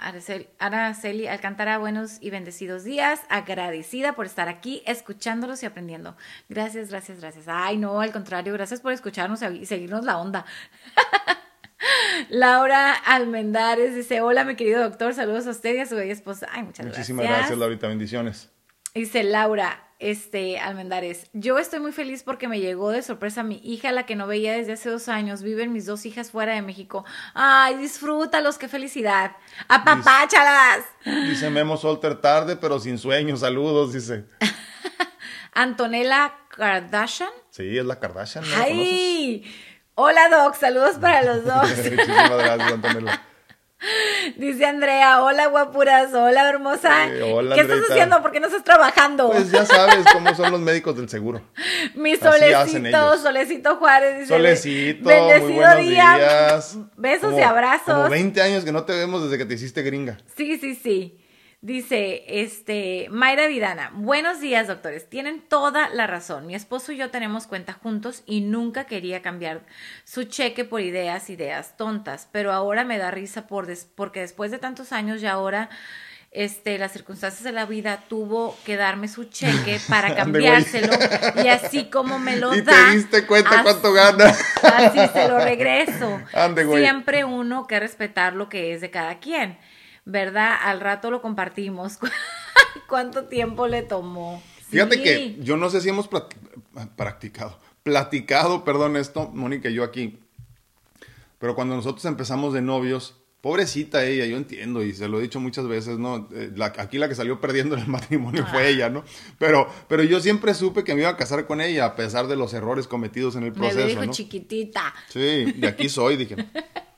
Araceli Alcántara, buenos y bendecidos días. Agradecida por estar aquí, escuchándolos y aprendiendo. Gracias, gracias, gracias. Ay, no, al contrario, gracias por escucharnos y seguirnos la onda. Laura Almendares dice, hola mi querido doctor, saludos a usted y a su bella esposa. Ay, muchas Muchísimas gracias. gracias, Laurita, bendiciones. Dice Laura, este, Almendares. Yo estoy muy feliz porque me llegó de sorpresa mi hija, la que no veía desde hace dos años. Viven mis dos hijas fuera de México. Ay, disfrútalos, qué felicidad. ¡Apapáchalas! Dice Memo Solter tarde, pero sin sueños. Saludos, dice. Antonella Kardashian. Sí, es la Kardashian. ¿no? ¡Ay! Hola, Doc. Saludos para los dos. Muchísimas gracias, Antonella. Dice Andrea, hola guapuras, hola hermosa. Hola, ¿Qué estás haciendo? ¿Por qué no estás trabajando? Pues ya sabes cómo son los médicos del seguro. Mi solecito, solecito Juárez. Dice, Solecito, bendecido muy buenos día. días. Besos Como- y abrazos. Como 20 años que no te vemos desde que te hiciste gringa. Sí, sí, sí. Dice, este, Mayra Vidana, buenos días, doctores. Tienen toda la razón. Mi esposo y yo tenemos cuenta juntos y nunca quería cambiar su cheque por ideas, ideas tontas. Pero ahora me da risa por des- porque después de tantos años y ahora, este, las circunstancias de la vida tuvo que darme su cheque para cambiárselo y así como me lo Y da. te diste cuenta así- cuánto gana. Así se lo regreso. Ande, güey. Siempre uno que respetar lo que es de cada quien, ¿verdad? Al rato lo compartimos. ¿Cuánto tiempo le tomó? Fíjate Sí. que yo no sé si hemos practicado, platicado, perdón esto, Mónica y yo aquí, pero cuando nosotros empezamos de novios, pobrecita ella, yo entiendo y se lo he dicho muchas veces, ¿no? Eh, la- aquí la que salió perdiendo en el matrimonio fue Ah. ella, ¿no? Pero, pero yo siempre supe que me iba a casar con ella a pesar de los errores cometidos en el Me proceso, dijo ¿no? chiquitita. Sí, de aquí soy, dije.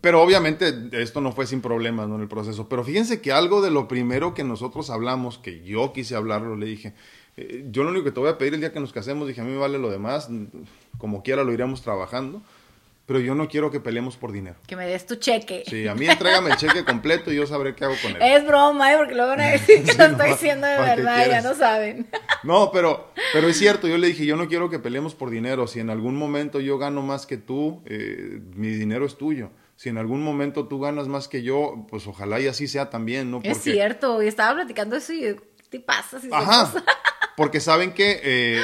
Pero obviamente esto no fue sin problemas ¿no? en el proceso. Pero fíjense que algo de lo primero que nosotros hablamos, que yo quise hablarlo, le dije, eh, yo lo único que te voy a pedir el día que nos casemos, dije, a mí me vale lo demás, como quiera lo iremos trabajando, pero yo no quiero que peleemos por dinero. Que me des tu cheque. Sí, a mí entrégame el cheque completo y yo sabré qué hago con él. Es broma, ¿eh? Porque luego van a decir que Sí, lo no, estoy diciendo de ¿para qué verdad, ya no saben. No, pero, pero es cierto, yo le dije, yo no quiero que peleemos por dinero. Si en algún momento yo gano más que tú, eh, mi dinero es tuyo. Si en algún momento tú ganas más que yo, pues ojalá y así sea también, ¿no? Es cierto, y estaba platicando eso y ¿qué te pasa? Si Ajá, somos- porque saben que, eh,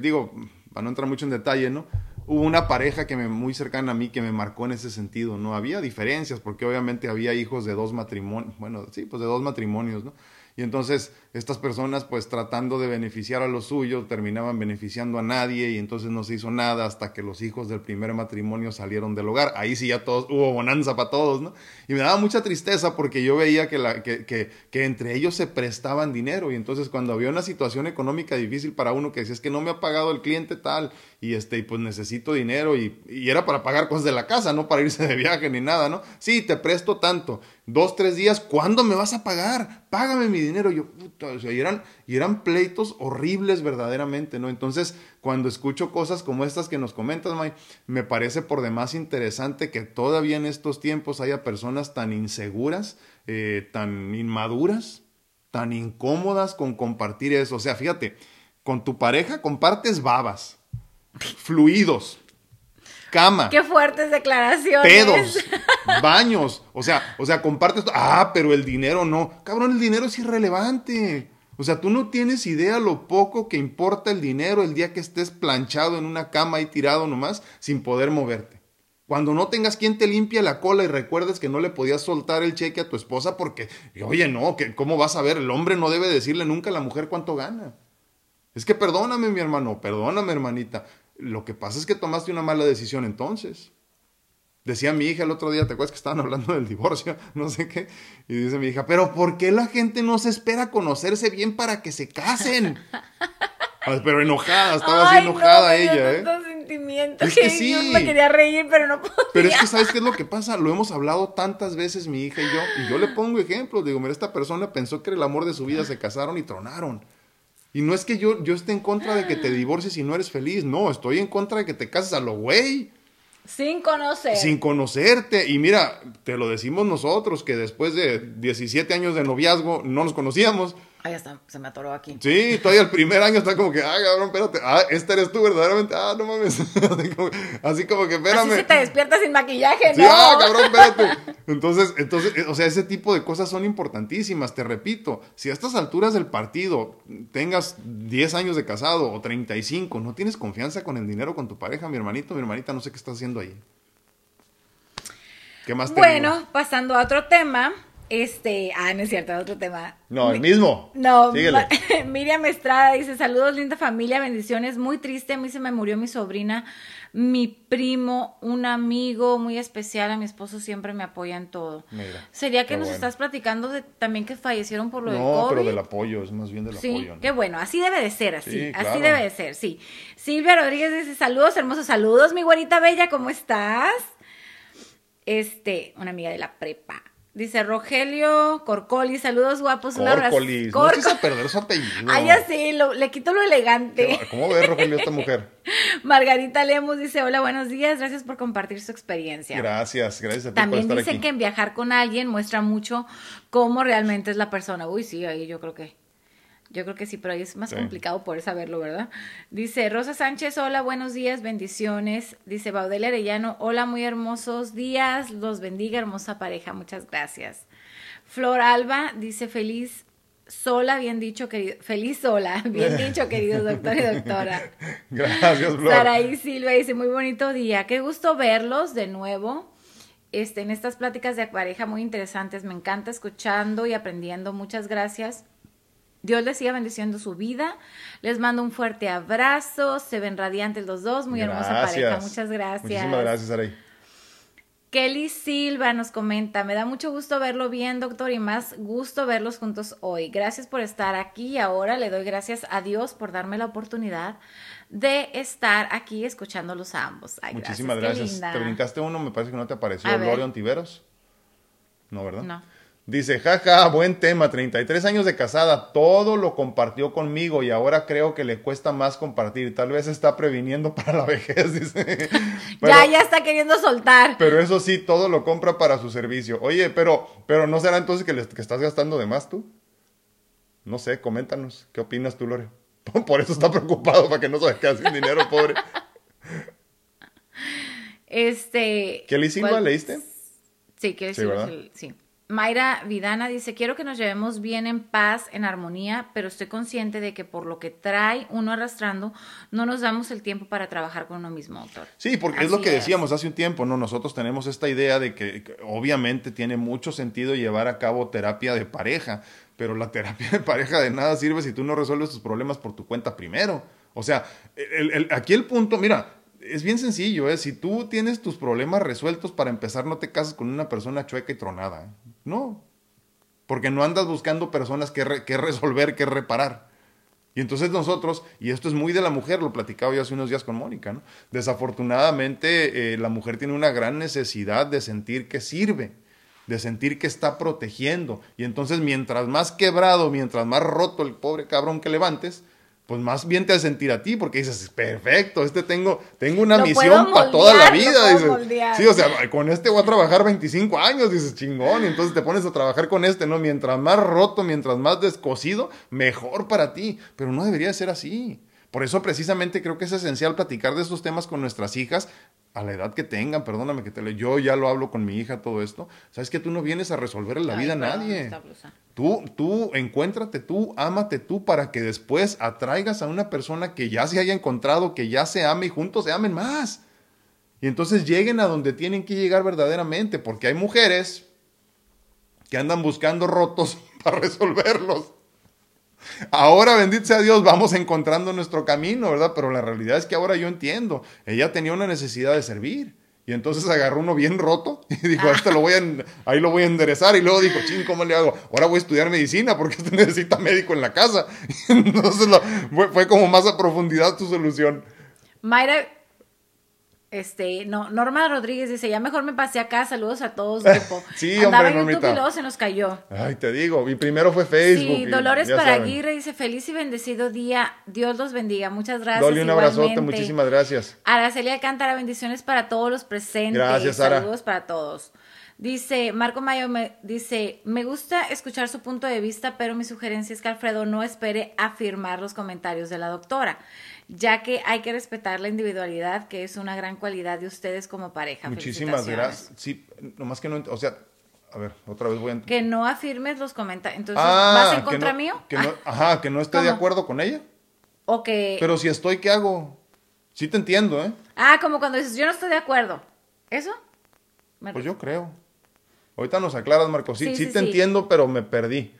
digo, para no entrar mucho en detalle, ¿no? Hubo una pareja que me, muy cercana a mí que me marcó en ese sentido, ¿no? Había diferencias, porque obviamente había hijos de dos matrimonios, bueno, sí, pues de dos matrimonios, ¿no? Y entonces estas personas, pues tratando de beneficiar a los suyos, terminaban beneficiando a nadie y entonces no se hizo nada hasta que los hijos del primer matrimonio salieron del hogar. Ahí sí ya todos, hubo bonanza para todos, ¿no? Y me daba mucha tristeza porque yo veía que, la, que, que, que entre ellos se prestaban dinero y entonces cuando había una situación económica difícil para uno que decía es que no me ha pagado el cliente tal y este y pues necesito dinero y, y era para pagar cosas de la casa, no para irse de viaje ni nada, ¿no? Sí, te presto tanto, dos, tres días, ¿cuándo me vas a pagar? Págame mi dinero. Yo, puta, o sea, y eran, y eran pleitos horribles verdaderamente, ¿no? Entonces, cuando escucho cosas como estas que nos comentas, May, me parece por demás interesante que todavía en estos tiempos haya personas tan inseguras, eh, tan inmaduras, tan incómodas con compartir eso. O sea, fíjate, con tu pareja compartes babas, fluidos, cama Qué fuertes declaraciones. pedos, baños, o sea, o sea, compartes, ah, pero el dinero no, cabrón, el dinero es irrelevante. O sea, tú no tienes idea lo poco que importa el dinero el día que estés planchado en una cama y tirado nomás sin poder moverte. Cuando no tengas quien te limpie la cola y recuerdes que no le podías soltar el cheque a tu esposa porque, oye, no, que ¿cómo vas a ver? El hombre no debe decirle nunca a la mujer cuánto gana. Es que perdóname, mi hermano, perdóname, hermanita. Lo que pasa es que tomaste una mala decisión entonces. Decía mi hija el otro día, ¿te acuerdas que estaban hablando del divorcio? No sé qué. Y dice mi hija, pero ¿por qué la gente no se espera conocerse bien para que se casen? Ay, pero enojada, estaba así Ay, enojada ella, ¿eh? sentimiento Es que, que sí. yo me quería reír, pero no podía. Pero es que, ¿sabes qué es lo que pasa? Lo hemos hablado tantas veces mi hija y yo, y yo le pongo ejemplos. Digo, mira, esta persona pensó que era el amor de su vida, se casaron y tronaron. Y no es que yo, yo esté en contra de que te divorcies y no eres feliz, no, estoy en contra de que te cases a lo güey. Sin conocer. sin conocerte. Y mira, te lo decimos nosotros, que después de 17 años de noviazgo no nos conocíamos. Ay, hasta se me atoró aquí. Sí, todavía el primer año está como que, ah, cabrón, espérate, ah, esta eres tú verdaderamente, ah, no mames. así, como, así como que, espérame. Así se te despierta sin maquillaje, Sí, ¿no? ah, cabrón, espérate. Entonces, entonces, eh, o sea, ese tipo de cosas son importantísimas, te repito. Si a estas alturas del partido tengas 10 años de casado o 35, no tienes confianza con el dinero con tu pareja, mi hermanito, mi hermanita, no sé qué estás haciendo ahí. ¿Qué más te Bueno, pasando a otro tema. Este, ah, no es cierto, otro tema. No, el mismo. No, Síguele. Miriam Estrada dice, saludos, linda familia, bendiciones, muy triste, a mí se me murió mi sobrina, mi primo, un amigo muy especial, a mi esposo siempre me apoya en todo. Mira, Sería que nos bueno. estás platicando de también que fallecieron por lo del No, COVID. pero del apoyo, es más bien del Sí, apoyo. ¿no? qué bueno, así debe de ser, así, Sí, así claro. debe de ser, sí. Silvia Rodríguez dice, saludos, hermosos saludos, mi güerita bella, ¿cómo estás? Este, una amiga de la prepa. Dice Rogelio Corcoli, saludos guapos, un abrazo. Córcolis. No Corco- quise perder su apellido. Ah, ya sí, lo- le quito lo elegante. ¿Cómo ves, Rogelio, esta mujer? Margarita Lemos dice, hola, buenos días, gracias por compartir su experiencia. Gracias, gracias a ti También por estar dicen aquí. que en viajar con alguien muestra mucho cómo realmente es la persona. Uy, sí, ahí yo creo que. Yo creo que sí, pero ahí es más Sí. complicado poder saberlo, ¿verdad? Dice Rosa Sánchez, hola, buenos días, bendiciones. Dice Baudelia Arellano, hola, muy hermosos días, los bendiga, hermosa pareja, muchas gracias. Flor Alba dice, feliz sola, bien dicho, querido, feliz sola, bien dicho, querido doctor y doctora. Gracias, Flor. Saraí Silva dice, muy bonito día. Qué gusto verlos de nuevo. Este, en estas pláticas de pareja muy interesantes. Me encanta escuchando y aprendiendo. Muchas gracias. Dios les siga bendiciendo su vida. Les mando un fuerte abrazo. Se ven radiantes los dos. Muy hermosa pareja. Muchas gracias. Muchísimas gracias, Saray. Kelly Silva nos comenta, me da mucho gusto verlo bien, doctor, y más gusto verlos juntos hoy. Gracias por estar aquí y ahora le doy gracias a Dios por darme la oportunidad de estar aquí escuchándolos a ambos. Ay, Muchísimas gracias. Te brincaste uno, me parece que no te apareció. Gloria Ontiveros. No, ¿verdad? No. Dice, jaja, buen tema, 33 años de casada, todo lo compartió conmigo y ahora creo que le cuesta más compartir. Tal vez está previniendo para la vejez, dice. Pero- ya, ya está queriendo soltar. Pero eso sí, todo lo compra para su servicio. Oye, pero, pero ¿no será entonces que, le- que estás gastando de más tú? No sé, coméntanos. ¿Qué opinas tú, Lore? Por eso está preocupado, para que no se quede sin dinero, pobre. Este. Kelly Silva, ¿cuál? ¿leíste? Sí, Sí. Mayra Vidana dice, quiero que nos llevemos bien en paz, en armonía, pero estoy consciente de que por lo que trae uno arrastrando, no nos damos el tiempo para trabajar con uno mismo, doctor. Sí, porque es lo que es. decíamos hace un tiempo, ¿no? Nosotros tenemos esta idea de que, que obviamente tiene mucho sentido llevar a cabo terapia de pareja, pero la terapia de pareja de nada sirve si tú no resuelves tus problemas por tu cuenta primero. O sea, el- el- aquí el punto, mira, es bien sencillo, ¿eh? Si tú tienes tus problemas resueltos para empezar, no te casas con una persona chueca y tronada. ¿eh? No. Porque no andas buscando personas que, re- que resolver, que reparar. Y entonces nosotros, y esto es muy de la mujer, lo platicaba yo hace unos días con Mónica, ¿no? Desafortunadamente, eh, la mujer tiene una gran necesidad de sentir que sirve, de sentir que está protegiendo. Y entonces, mientras más quebrado, mientras más roto el pobre cabrón que levantes, pues más bien te hace sentir a ti, porque dices, perfecto, este tengo, tengo una Lo misión para toda la vida. dices. moldear. Sí, o sea, con este voy a trabajar 25 años, dices, chingón, y entonces te pones a trabajar con este, ¿no? Mientras más roto, mientras más descosido, mejor para ti, pero no debería ser así. Por eso precisamente creo que es esencial platicar de estos temas con nuestras hijas a la edad que tengan, perdóname que te lo, yo ya lo hablo con mi hija todo esto. Sabes que tú no vienes a resolver la Ay, vida a nadie. Tú, tú, encuéntrate tú, ámate tú para que después atraigas a una persona que ya se haya encontrado, que ya se ame y juntos se amen más. Y entonces lleguen a donde tienen que llegar verdaderamente, porque hay mujeres que andan buscando rotos para resolverlos. Ahora, bendito sea Dios, vamos encontrando nuestro camino, ¿verdad? Pero la realidad es que ahora yo entiendo. Ella tenía una necesidad de servir. Y entonces agarró uno bien roto y dijo, este lo voy a, ahí lo voy a enderezar. Y luego dijo, ching, ¿cómo le hago? Ahora voy a estudiar medicina porque este necesita médico en la casa. Y entonces fue, fue como más a profundidad tu solución. Mayra, este, no, Norma Rodríguez dice, ya mejor me pasé acá, saludos a todos, grupo. Sí, Andaba hombre, en YouTube y luego se nos cayó. Ay, te digo, y primero fue Facebook. Sí, y Dolores. Paraguirre dice, feliz y bendecido día, Dios los bendiga, muchas gracias. Dolly, un abrazote, igualmente. muchísimas gracias. Araceli Alcántara, bendiciones para todos los presentes. Gracias, Sara. Saludos para todos. Dice, Marco Mayo me dice, me gusta escuchar su punto de vista, pero mi sugerencia es que Alfredo no espere afirmar los comentarios de la doctora, ya que hay que respetar la individualidad, que es una gran cualidad de ustedes como pareja. Muchísimas gracias. Sí, nomás que no, o sea, a ver, otra vez voy a... Que no afirmes los comentarios. Entonces, Ah, ¿vas en contra no- mío? que no- ajá, que no esté de acuerdo con ella. O que... Pero si estoy, ¿qué hago? Sí te entiendo, ¿eh? Ah, como cuando dices, yo no estoy de acuerdo. ¿Eso? Pues yo creo. Ahorita nos aclaras, Marco. Sí, sí, te entiendo, pero me perdí.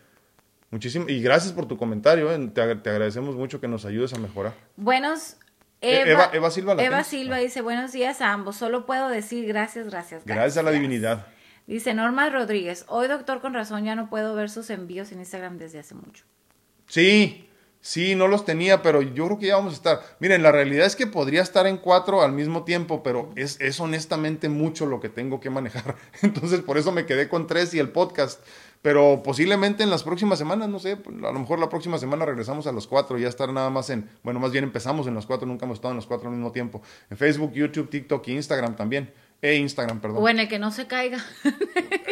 Muchísimo. Y gracias por tu comentario. ¿eh? Te, agradecemos mucho que nos ayudes a mejorar. Buenos. E-, Eva, Eva, Silva. Eva Silva dice, buenos días a ambos. Solo puedo decir gracias, gracias, gracias. Gracias a la divinidad. Dice Norma Rodríguez, hoy doctor con razón ya no puedo ver sus envíos en Instagram desde hace mucho. Sí, sí, no los tenía, pero yo creo que ya vamos a estar. Miren, la realidad es que podría estar en cuatro al mismo tiempo, pero es, es honestamente mucho lo que tengo que manejar. Entonces por eso me quedé con tres y el podcast. Pero posiblemente en las próximas semanas, no sé, a lo mejor la próxima semana regresamos a los cuatro ya estar nada más en, bueno, más bien empezamos en los cuatro, nunca hemos estado en los cuatro al mismo tiempo. En Facebook, YouTube, TikTok e Instagram también. E Instagram, perdón. O en el que no se caiga.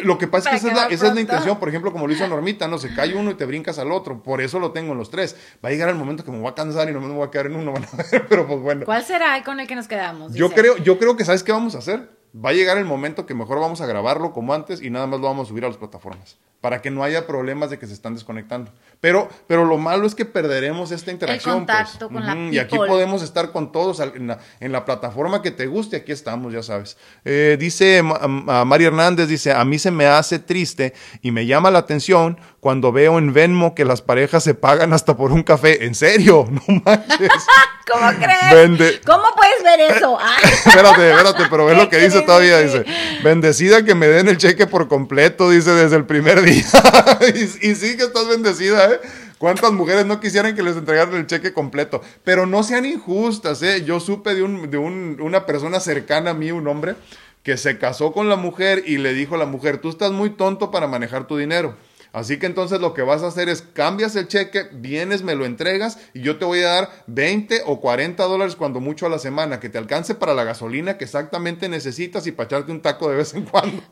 Lo que pasa es que, esa, es la, esa es la, intención, por ejemplo, como lo hizo Normita, no se cae uno y te brincas al otro. Por eso lo tengo en los tres. Va a llegar el momento que me voy a cansar y no me voy a quedar en uno, van a ver, pero pues bueno. ¿Cuál será el con el que nos quedamos? Yo creo, yo creo que sabes qué vamos a hacer. Va a llegar el momento que mejor vamos a grabarlo como antes y nada más lo vamos a subir a las plataformas para que no haya problemas de que se están desconectando. Pero, pero lo malo es que perderemos esta interacción. El pues. contacto con la Y aquí podemos estar con todos en la, en la, plataforma que te guste, aquí estamos, ya sabes. Eh, dice a María Hernández, dice, a mí se me hace triste y me llama la atención cuando veo en Venmo que las parejas se pagan hasta por un café. ¿En serio? No manches. ¿Cómo crees? ¿Cómo puedes ver eso? Ah. espérate, espérate, pero ve lo que dice todavía. Dice, bendecida que me den el cheque por completo, dice desde el primer día. y, sí que estás bendecida, ¿eh? ¿Cuántas mujeres no quisieran que les entregaran el cheque completo? Pero no sean injustas, ¿eh? Yo supe de, un, de un, una persona cercana a mí, un hombre, que se casó con la mujer y le dijo a la mujer, tú estás muy tonto para manejar tu dinero. Así que entonces lo que vas a hacer es cambias el cheque, vienes, me lo entregas y yo te voy a dar 20 o 40 dólares cuando mucho a la semana, que te alcance para la gasolina que exactamente necesitas y para echarte un taco de vez en cuando.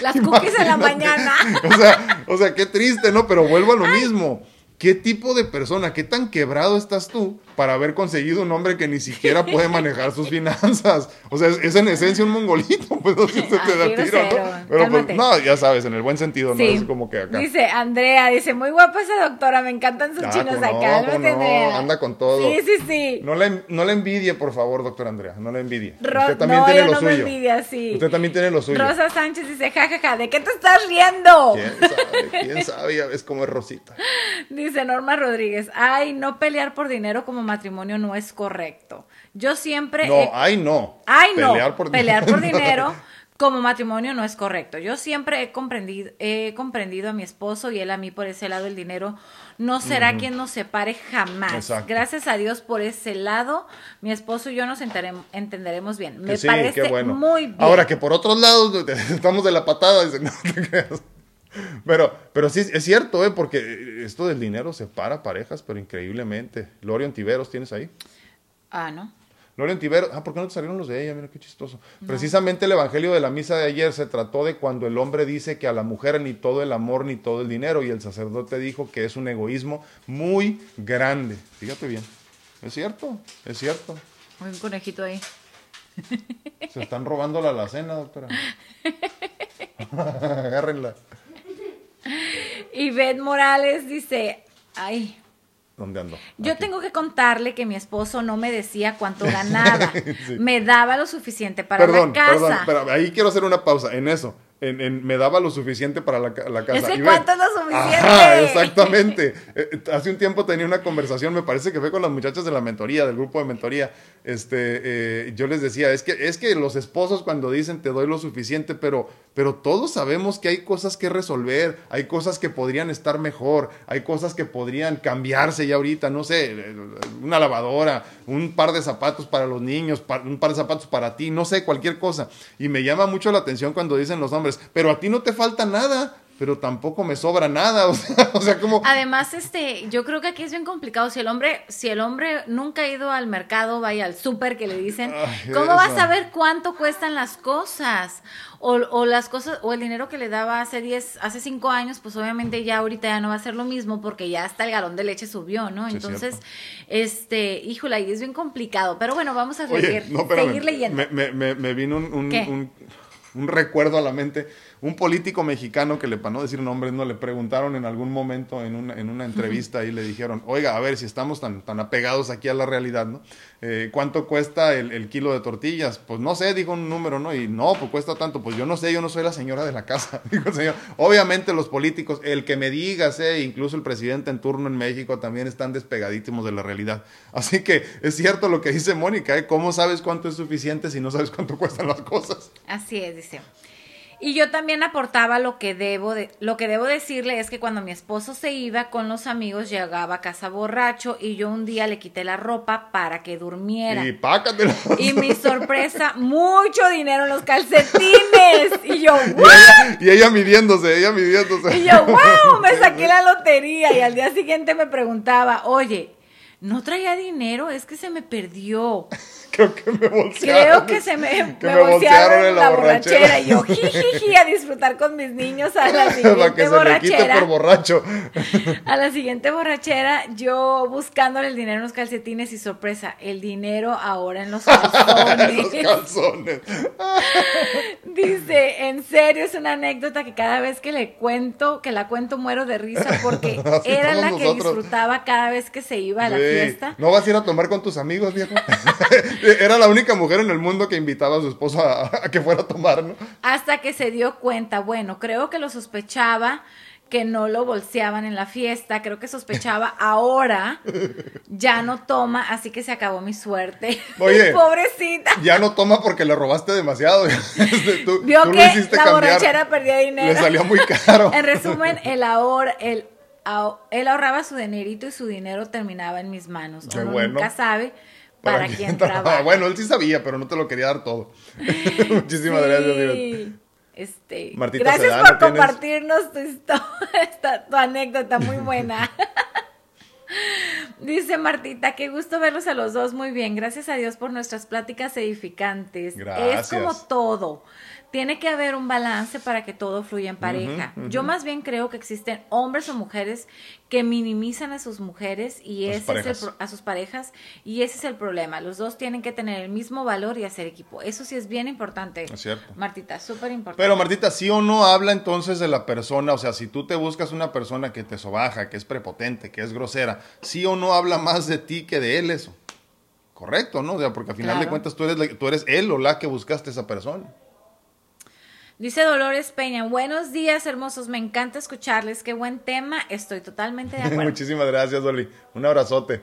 Las cookies en la mañana. o sea, o sea, qué triste, ¿no? Pero vuelvo a lo mismo. ¿Qué tipo de persona, qué tan quebrado estás tú para haber conseguido un hombre que ni siquiera puede manejar sus finanzas? O sea, es, en esencia un mongolito, pues no te da tiro, ¿no? Pero pues, no, ya sabes, en el buen sentido, ¿no? Es como que acá. Dice Andrea, dice, muy guapa esa doctora, me encantan sus chinos acá. No, anda con todo. Sí, sí, sí. No le, no le envidie, por favor, doctora Andrea, no le envidie. Usted también tiene lo suyo. envidia, sí. Usted también tiene lo suyo. Rosa Sánchez dice, jajaja, ja, ja, ¿de qué te estás riendo? ¿Quién sabe? ¿Quién sabe? Ya ves cómo es Rosita. Dice Norma Rodríguez, ay, no pelear por dinero como matrimonio no es correcto. Yo siempre... No, ay, no. Ay, no. Pelear por pelear Por dinero como matrimonio no es correcto. Yo siempre he comprendido, he comprendido a mi esposo y él a mí por ese lado el dinero no será quien nos separe jamás. Gracias a Dios por ese lado, mi esposo y yo nos entenderemos bien. Me parece muy bien. Ahora que por otros lados estamos de la patada, no te creas. Pero, pero sí, es cierto, ¿eh? porque esto del dinero separa parejas, pero increíblemente. Lorian Tiveros, ¿tienes ahí? Ah, ¿no? Lorian Tiveros, ah, ¿por qué no te salieron los de ella? Mira qué chistoso. Precisamente el evangelio de la misa de ayer se trató de cuando el hombre dice que a la mujer ni todo el amor ni todo el dinero, y el sacerdote dijo que es un egoísmo muy grande. Fíjate bien. Es cierto, es cierto. un conejito ahí. Se están robando la alacena, doctora. Agárrenla. Y Beth Morales dice, ay. ¿Dónde ando? Yo tengo que contarle que mi esposo no me decía cuánto ganaba. Me daba lo suficiente para la casa. Perdón, pero ahí quiero hacer una pausa en eso en, me daba lo suficiente para la, casa. Es que ¿cuánto es lo suficiente? exactamente. Eh, eh, hace un tiempo tenía una conversación, me parece que fue con las muchachas de la mentoría, del grupo de mentoría. Este, eh, yo les decía, es que, es que los esposos cuando dicen te doy lo suficiente, pero, pero todos sabemos que hay cosas que resolver, hay cosas que podrían estar mejor, hay cosas que podrían cambiarse ya ahorita, no sé, una lavadora, un par de zapatos para los niños, un par de zapatos para ti, no sé, cualquier cosa. Y me llama mucho la atención cuando dicen los hombres, pero a ti no te falta nada pero tampoco me sobra nada, o sea, como Además, este, yo creo que aquí es bien complicado si el hombre, si el hombre nunca ha ido al mercado, vaya al súper que le dicen, ¿cómo vas a saber cuánto cuestan las cosas? O, o, las cosas, o el dinero que le daba hace 10, hace 5 años, pues obviamente ya ahorita ya no va a ser lo mismo porque ya hasta el galón de leche subió, ¿no? Entonces, este, híjole, ahí es bien complicado, pero bueno, vamos a seguir, seguir leyendo. Me, me, me, vino un un recuerdo a la mente. Un político mexicano que le, para no decir nombres, no le preguntaron en algún momento en una, en una entrevista y le dijeron, oiga, a ver si estamos tan, tan apegados aquí a la realidad, ¿no? Eh, ¿Cuánto cuesta el, kilo de tortillas? Pues no sé, dijo un número, ¿no? Y no, pues cuesta tanto. Pues yo no sé, yo no soy la señora de la casa, el señor. Obviamente los políticos, el que me digas, eh, incluso el presidente en turno en México también están despegadísimos de la realidad. Así que es cierto lo que dice Mónica, ¿eh? ¿Cómo sabes cuánto es suficiente si no sabes cuánto cuestan las cosas? Así es, dice. Y yo también aportaba lo que debo de, lo que debo decirle es que cuando mi esposo se iba con los amigos llegaba a casa borracho y yo un día le quité la ropa para que durmiera. Y pácatela. Y mi sorpresa, mucho dinero en los calcetines. Y yo, ¡wow! Y ella, midiéndose, ella midiéndose. Y yo, ¡wow! Me saqué la lotería y al día siguiente me preguntaba, oye, no traía dinero, es que se me perdió. Creo que me bolsearon. Creo que se me, me, bolsearon, en la, borrachera. y yo jijiji a disfrutar con mis niños a la siguiente Para que borrachera. Se le quite por borracho. a la siguiente borrachera, yo buscándole el dinero en los calcetines y sorpresa, el dinero ahora en los calzones. los calzones. Dice, en serio, es una anécdota que cada vez que le cuento, que la cuento muero de risa porque era la que disfrutaba cada vez que se iba a la fiesta. ¿No vas a ir a tomar con tus amigos, viejo? Era la única mujer en el mundo que invitaba a su esposo a, que fuera a tomar, ¿no? Hasta que se dio cuenta, bueno, creo que lo sospechaba que no lo bolseaban en la fiesta, creo que sospechaba ahora, ya no toma, así que se acabó mi suerte. Oye, pobrecita. Ya no toma porque le robaste demasiado. Vio que la borrachera perdía dinero. Le salía muy caro. en resumen, el ahorro, el, él ahorraba su dinerito y su dinero terminaba en mis manos. Uno nunca sabe para, quien trabaja. Bueno, él sí sabía, pero no te lo quería dar todo. Muchísimas gracias, Este, gracias por compartirnos tu, esta, tu anécdota muy buena. Dice Martita, qué gusto verlos a los dos. Muy bien, gracias a Dios por nuestras pláticas edificantes. Gracias. Es como todo tiene que haber un balance para que todo fluya en pareja. Yo más bien creo que existen hombres o mujeres que minimizan a sus mujeres y a ese sus es a sus parejas y ese es el problema. Los dos tienen que tener el mismo valor y hacer equipo. Eso sí es bien importante. Es cierto. Martita, súper importante. Pero Martita, sí o no habla entonces de la persona, o sea, si tú te buscas una persona que te sobaja, que es prepotente, que es grosera, sí o no habla más de ti que de él eso. Correcto, ¿no? O sea, porque al final de cuentas tú eres, tú eres él o la que buscaste esa persona. Dice Dolores Peña, buenos días hermosos, me encanta escucharles, qué buen tema, estoy totalmente de acuerdo. Muchísimas gracias, Dolly, un abrazote.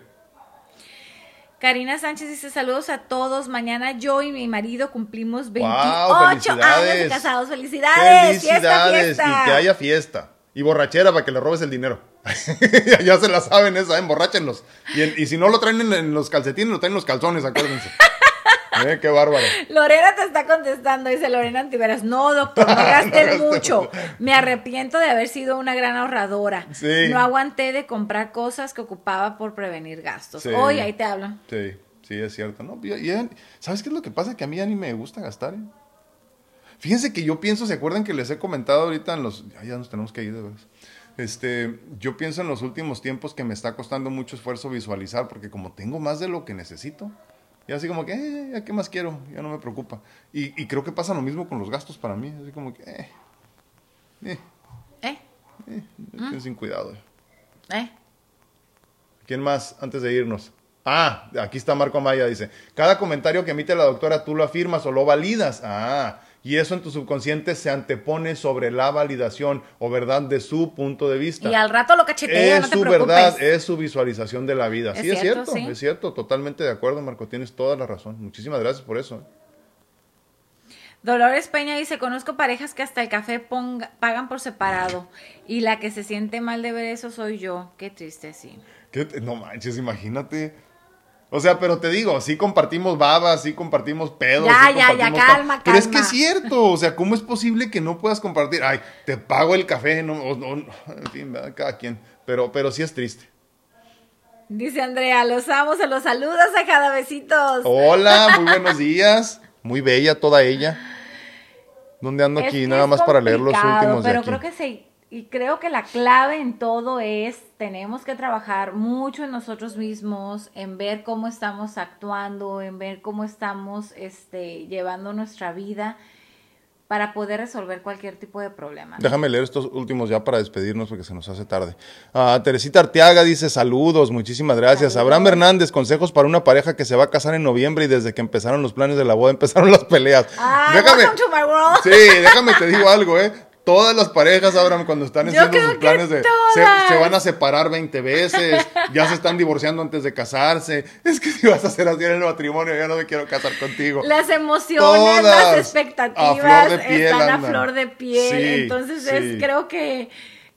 Karina Sánchez dice saludos a todos. Mañana yo y mi marido cumplimos 28 años de casados. Felicidades. Felicidades. Y que haya fiesta. Y borrachera para que le robes el dinero. ya se la saben esa, emborráchenlos. Y, y si no lo traen en, los calcetines, lo traen en los calzones, acuérdense. Eh, qué bárbaro. Lorena te está contestando, dice Lorena Antiveras. No, doctor, no gasté mucho. Me arrepiento de haber sido una gran ahorradora. No aguanté de comprar cosas que ocupaba por prevenir gastos. Hoy ahí te hablo. Sí, sí, es cierto. No, ¿Sabes qué es lo que pasa? Que a mí ya ni me gusta gastar. ¿eh? Fíjense que yo pienso, ¿se acuerdan que les he comentado ahorita en los... Ya, nos tenemos que ir de verdad. Este, yo pienso en los últimos tiempos que me está costando mucho esfuerzo visualizar, porque como tengo más de lo que necesito, y así como que, eh, ¿qué más quiero? Ya no me preocupa. Y, y, creo que pasa lo mismo con los gastos para mí. Así como que, eh. Eh. ¿Eh? eh ¿Mm? sin cuidado. ¿Eh? ¿Quién más antes de irnos? Ah, aquí está Marco Amaya, dice. Cada comentario que emite la doctora tú lo afirmas o lo validas. Ah, y eso en tu subconsciente se antepone sobre la validación o verdad de su punto de vista. Y al rato lo cachetea, es su verdad, es su visualización de la vida. sí, es cierto, es cierto, totalmente de acuerdo, Marco, tienes toda la razón. Muchísimas gracias por eso. ¿eh? Dolores Peña dice, conozco parejas que hasta el café pagan por separado y la que se siente mal de ver eso soy yo. Qué triste, sí. No manches, imagínate. O sea, pero te digo, sí compartimos babas, sí compartimos pedos. Ya, ya, ya, calma, calma. Pero es que es cierto, o sea, ¿cómo es posible que no puedas compartir? Ay, te pago el café, no, en fin, cada quien. Pero, pero sí es triste. Dice Andrea, los amo, se los saludas a cada besitos. Hola, muy buenos días. Muy bella toda ella. ¿Dónde ando aquí? Nada más para leer los últimos. Pero creo que sí y creo que la clave en todo es, tenemos que trabajar mucho en nosotros mismos, en ver cómo estamos actuando, en ver cómo estamos este, llevando nuestra vida. para poder resolver cualquier tipo de problema. Déjame leer estos últimos ya para despedirnos porque se nos hace tarde. Ah, Teresita Arteaga dice saludos, muchísimas gracias. Abraham Hernández, consejos para una pareja que se va a casar en noviembre y desde que empezaron los planes de la boda empezaron las peleas. Ah, déjame, welcome to my world. Sí, déjame te digo algo, ¿eh? Todas las parejas, Abraham, cuando están haciendo sus planes de. Se, van a separar 20 veces, ya se están divorciando antes de casarse. Es que si vas a hacer así en el matrimonio, ya no me quiero casar contigo. Las emociones, las expectativas están a flor de piel. Entonces, es, creo que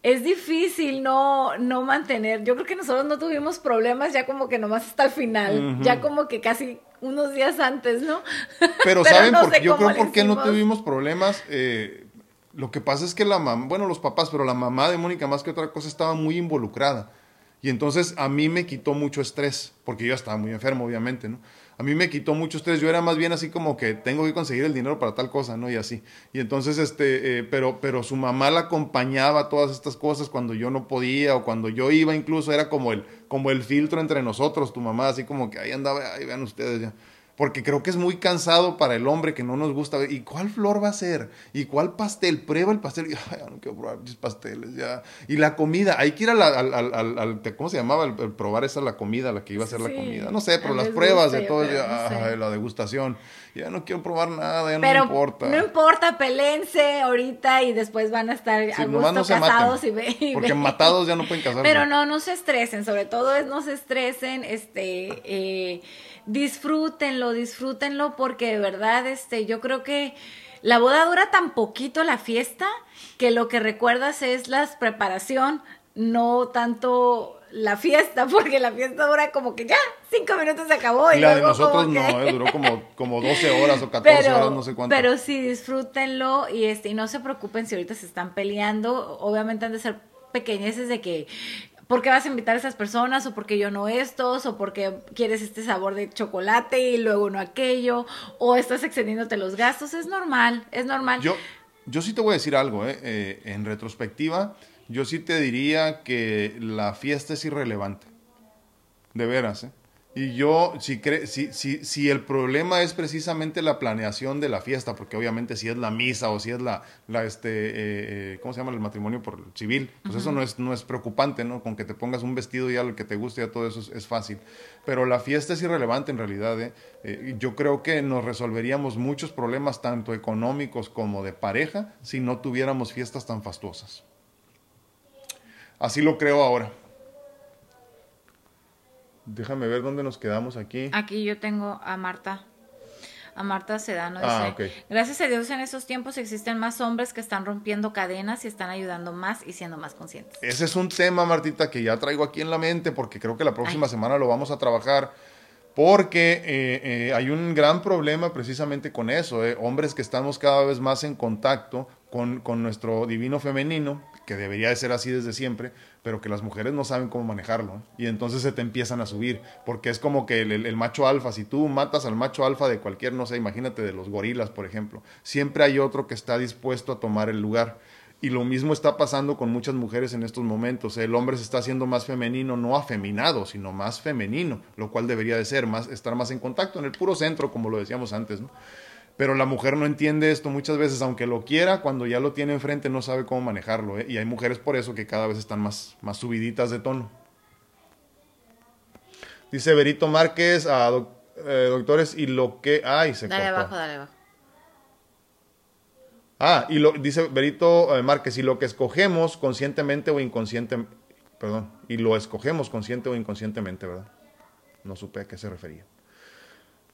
es difícil no, no mantener. Yo creo que nosotros no tuvimos problemas ya como que nomás hasta el final, ya como que casi unos días antes, ¿no? Pero, ¿saben? por, yo creo por qué no tuvimos problemas. Eh, lo que pasa es que la mamá, bueno, los papás, pero la mamá de Mónica más que otra cosa estaba muy involucrada. Y entonces a mí me quitó mucho estrés, porque yo estaba muy enfermo, obviamente, ¿no? A mí me quitó mucho estrés, yo era más bien así como que tengo que conseguir el dinero para tal cosa, ¿no? Y así. Y entonces, este, eh, pero, pero su mamá la acompañaba a todas estas cosas cuando yo no podía o cuando yo iba incluso, era como el, como el filtro entre nosotros, tu mamá, así como que ahí andaba, ahí vean ustedes ya porque creo que es muy cansado para el hombre que no nos gusta ver. ¿Y cuál flor va a ser? ¿Y cuál pastel? Prueba el pastel. Y, ay, no quiero probar mis pasteles, ya. Y la comida, hay que ir al, al, al, ¿cómo se llamaba? El, probar esa la comida, la que iba a ser la comida. No sé, pero las pruebas de todo, la degustación. Ya no quiero probar nada, ya no me importa. No importa, pelense ahorita y después van a estar a gusto casados y, ve, Porque matados ya no pueden casarse. Pero no, no se estresen, sobre todo es no se estresen, este, eh, disfrútenlo, disfrútenlo porque de verdad, este, yo creo que la boda dura tan poquito la fiesta que lo que recuerdas es la preparación, no tanto la fiesta, porque la fiesta dura como que ya, cinco minutos se acabó. Y, la de nosotros no, eh, duró como, como 12 horas o 14 horas, no sé cuánto. Pero sí, disfrútenlo y, este, y no se preocupen si ahorita se están peleando. Obviamente han de ser pequeñeces de que ¿por qué vas a invitar a esas personas? ¿O porque yo no estos? ¿O porque quieres este sabor de chocolate y luego no aquello? ¿O estás excediéndote los gastos? Es normal, es normal. Yo, yo sí te voy a decir algo, ¿eh? eh en retrospectiva, yo sí te diría que la fiesta es irrelevante. De veras, ¿eh? Y yo, si, si, si, si, el problema es precisamente la planeación de la fiesta, porque obviamente si es la misa o si es la, la este, eh, eh, ¿cómo se llama? El matrimonio por civil, pues eso no es, no es preocupante, ¿no? Con que te pongas un vestido y algo que te guste, ya todo eso es, fácil. Pero la fiesta es irrelevante en realidad, ¿eh? ¿eh? Yo creo que nos resolveríamos muchos problemas, tanto económicos como de pareja, si no tuviéramos fiestas tan fastuosas. Así lo creo ahora. Déjame ver dónde nos quedamos aquí. Aquí yo tengo a Marta. A Marta Sedano ah, dice, gracias a Dios en estos tiempos existen más hombres que están rompiendo cadenas y están ayudando más y siendo más conscientes. Ese es un tema, Martita, que ya traigo aquí en la mente porque creo que la próxima semana lo vamos a trabajar porque eh, eh, hay un gran problema precisamente con eso, eh, hombres que estamos cada vez más en contacto con, con, nuestro divino femenino, que debería de ser así desde siempre, pero que las mujeres no saben cómo manejarlo. Y entonces se te empiezan a subir, porque es como que el, macho alfa, si tú matas al macho alfa de cualquier, no sé, imagínate de los gorilas, por ejemplo, siempre hay otro que está dispuesto a tomar el lugar. Y lo mismo está pasando con muchas mujeres en estos momentos. El hombre se está haciendo más femenino, no afeminado, sino más femenino, lo cual debería de ser, más, estar más en contacto, en el puro centro, como lo decíamos antes. Pero la mujer no entiende esto muchas veces, aunque lo quiera, cuando ya lo tiene enfrente no sabe cómo manejarlo. ¿eh? Y hay mujeres por eso que cada vez están más, más subiditas de tono. Dice Berito Márquez a eh, doctores y lo que... Ay, se Dale abajo, dale abajo. Ah, y lo, dice Berito eh, Márquez, y lo que escogemos conscientemente o inconscientemente, perdón, y lo escogemos consciente o inconscientemente, ¿verdad? No supe a qué se refería.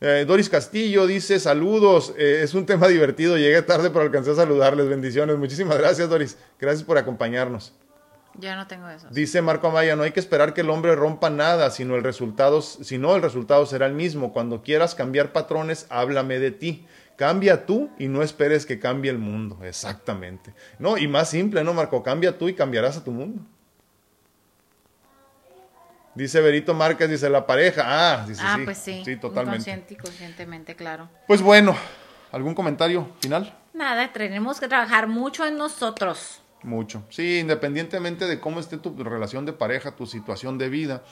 Eh, Doris Castillo dice, saludos, eh, es un tema divertido, llegué tarde pero alcancé a saludarles, bendiciones. Muchísimas gracias Doris, gracias por acompañarnos. Ya no tengo eso. Dice Marco Amaya, no hay que esperar que el hombre rompa nada, sino el resultado, sino el resultado será el mismo. Cuando quieras cambiar patrones, háblame de ti. Cambia tú y no esperes que cambie el mundo. Exactamente. No, y más simple, ¿no, Marco? Cambia tú y cambiarás a tu mundo. Dice Berito Márquez, dice la pareja. Ah, dice ah, sí. pues sí. Sí, totalmente. Consciente y conscientemente, claro. Pues bueno, ¿algún comentario final? Nada, tenemos que trabajar mucho en nosotros. Mucho. Sí, independientemente de cómo esté tu relación de pareja, tu situación de vida,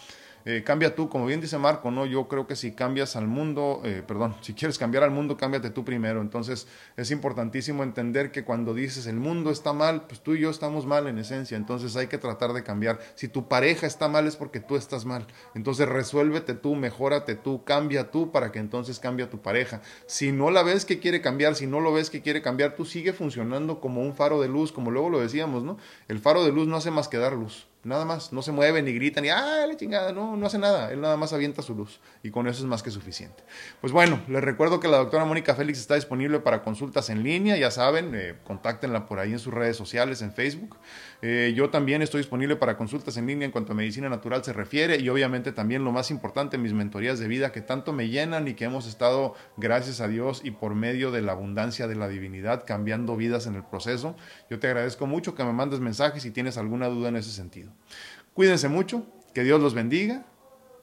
eh, cambia tú, como bien dice Marco, ¿no? Yo creo que si cambias al mundo, eh, perdón, si quieres cambiar al mundo, cámbiate tú primero. Entonces es importantísimo entender que cuando dices el mundo está mal, pues tú y yo estamos mal en esencia. Entonces hay que tratar de cambiar. Si tu pareja está mal es porque tú estás mal. Entonces resuélvete tú, mejórate tú, cambia tú para que entonces cambie tu pareja. Si no la ves que quiere cambiar, si no lo ves que quiere cambiar, tú sigue funcionando como un faro de luz, como luego lo decíamos, ¿no? El faro de luz no hace más que dar luz. Nada más, no se mueve ni grita ni, ah, la chingada, no, no hace nada, él nada más avienta su luz y con eso es más que suficiente. Pues bueno, les recuerdo que la doctora Mónica Félix está disponible para consultas en línea, ya saben, eh, contáctenla por ahí en sus redes sociales, en Facebook. Eh, yo también estoy disponible para consultas en línea en cuanto a medicina natural se refiere y obviamente también lo más importante, mis mentorías de vida que tanto me llenan y que hemos estado, gracias a Dios y por medio de la abundancia de la divinidad, cambiando vidas en el proceso. Yo te agradezco mucho que me mandes mensajes si tienes alguna duda en ese sentido. Cuídense mucho, que Dios los bendiga.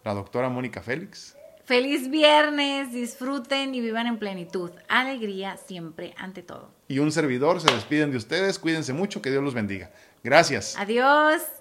La doctora Mónica Félix. Feliz viernes, disfruten y vivan en plenitud. Alegría siempre ante todo. Y un servidor se despiden de ustedes. Cuídense mucho, que Dios los bendiga. Gracias. Adiós.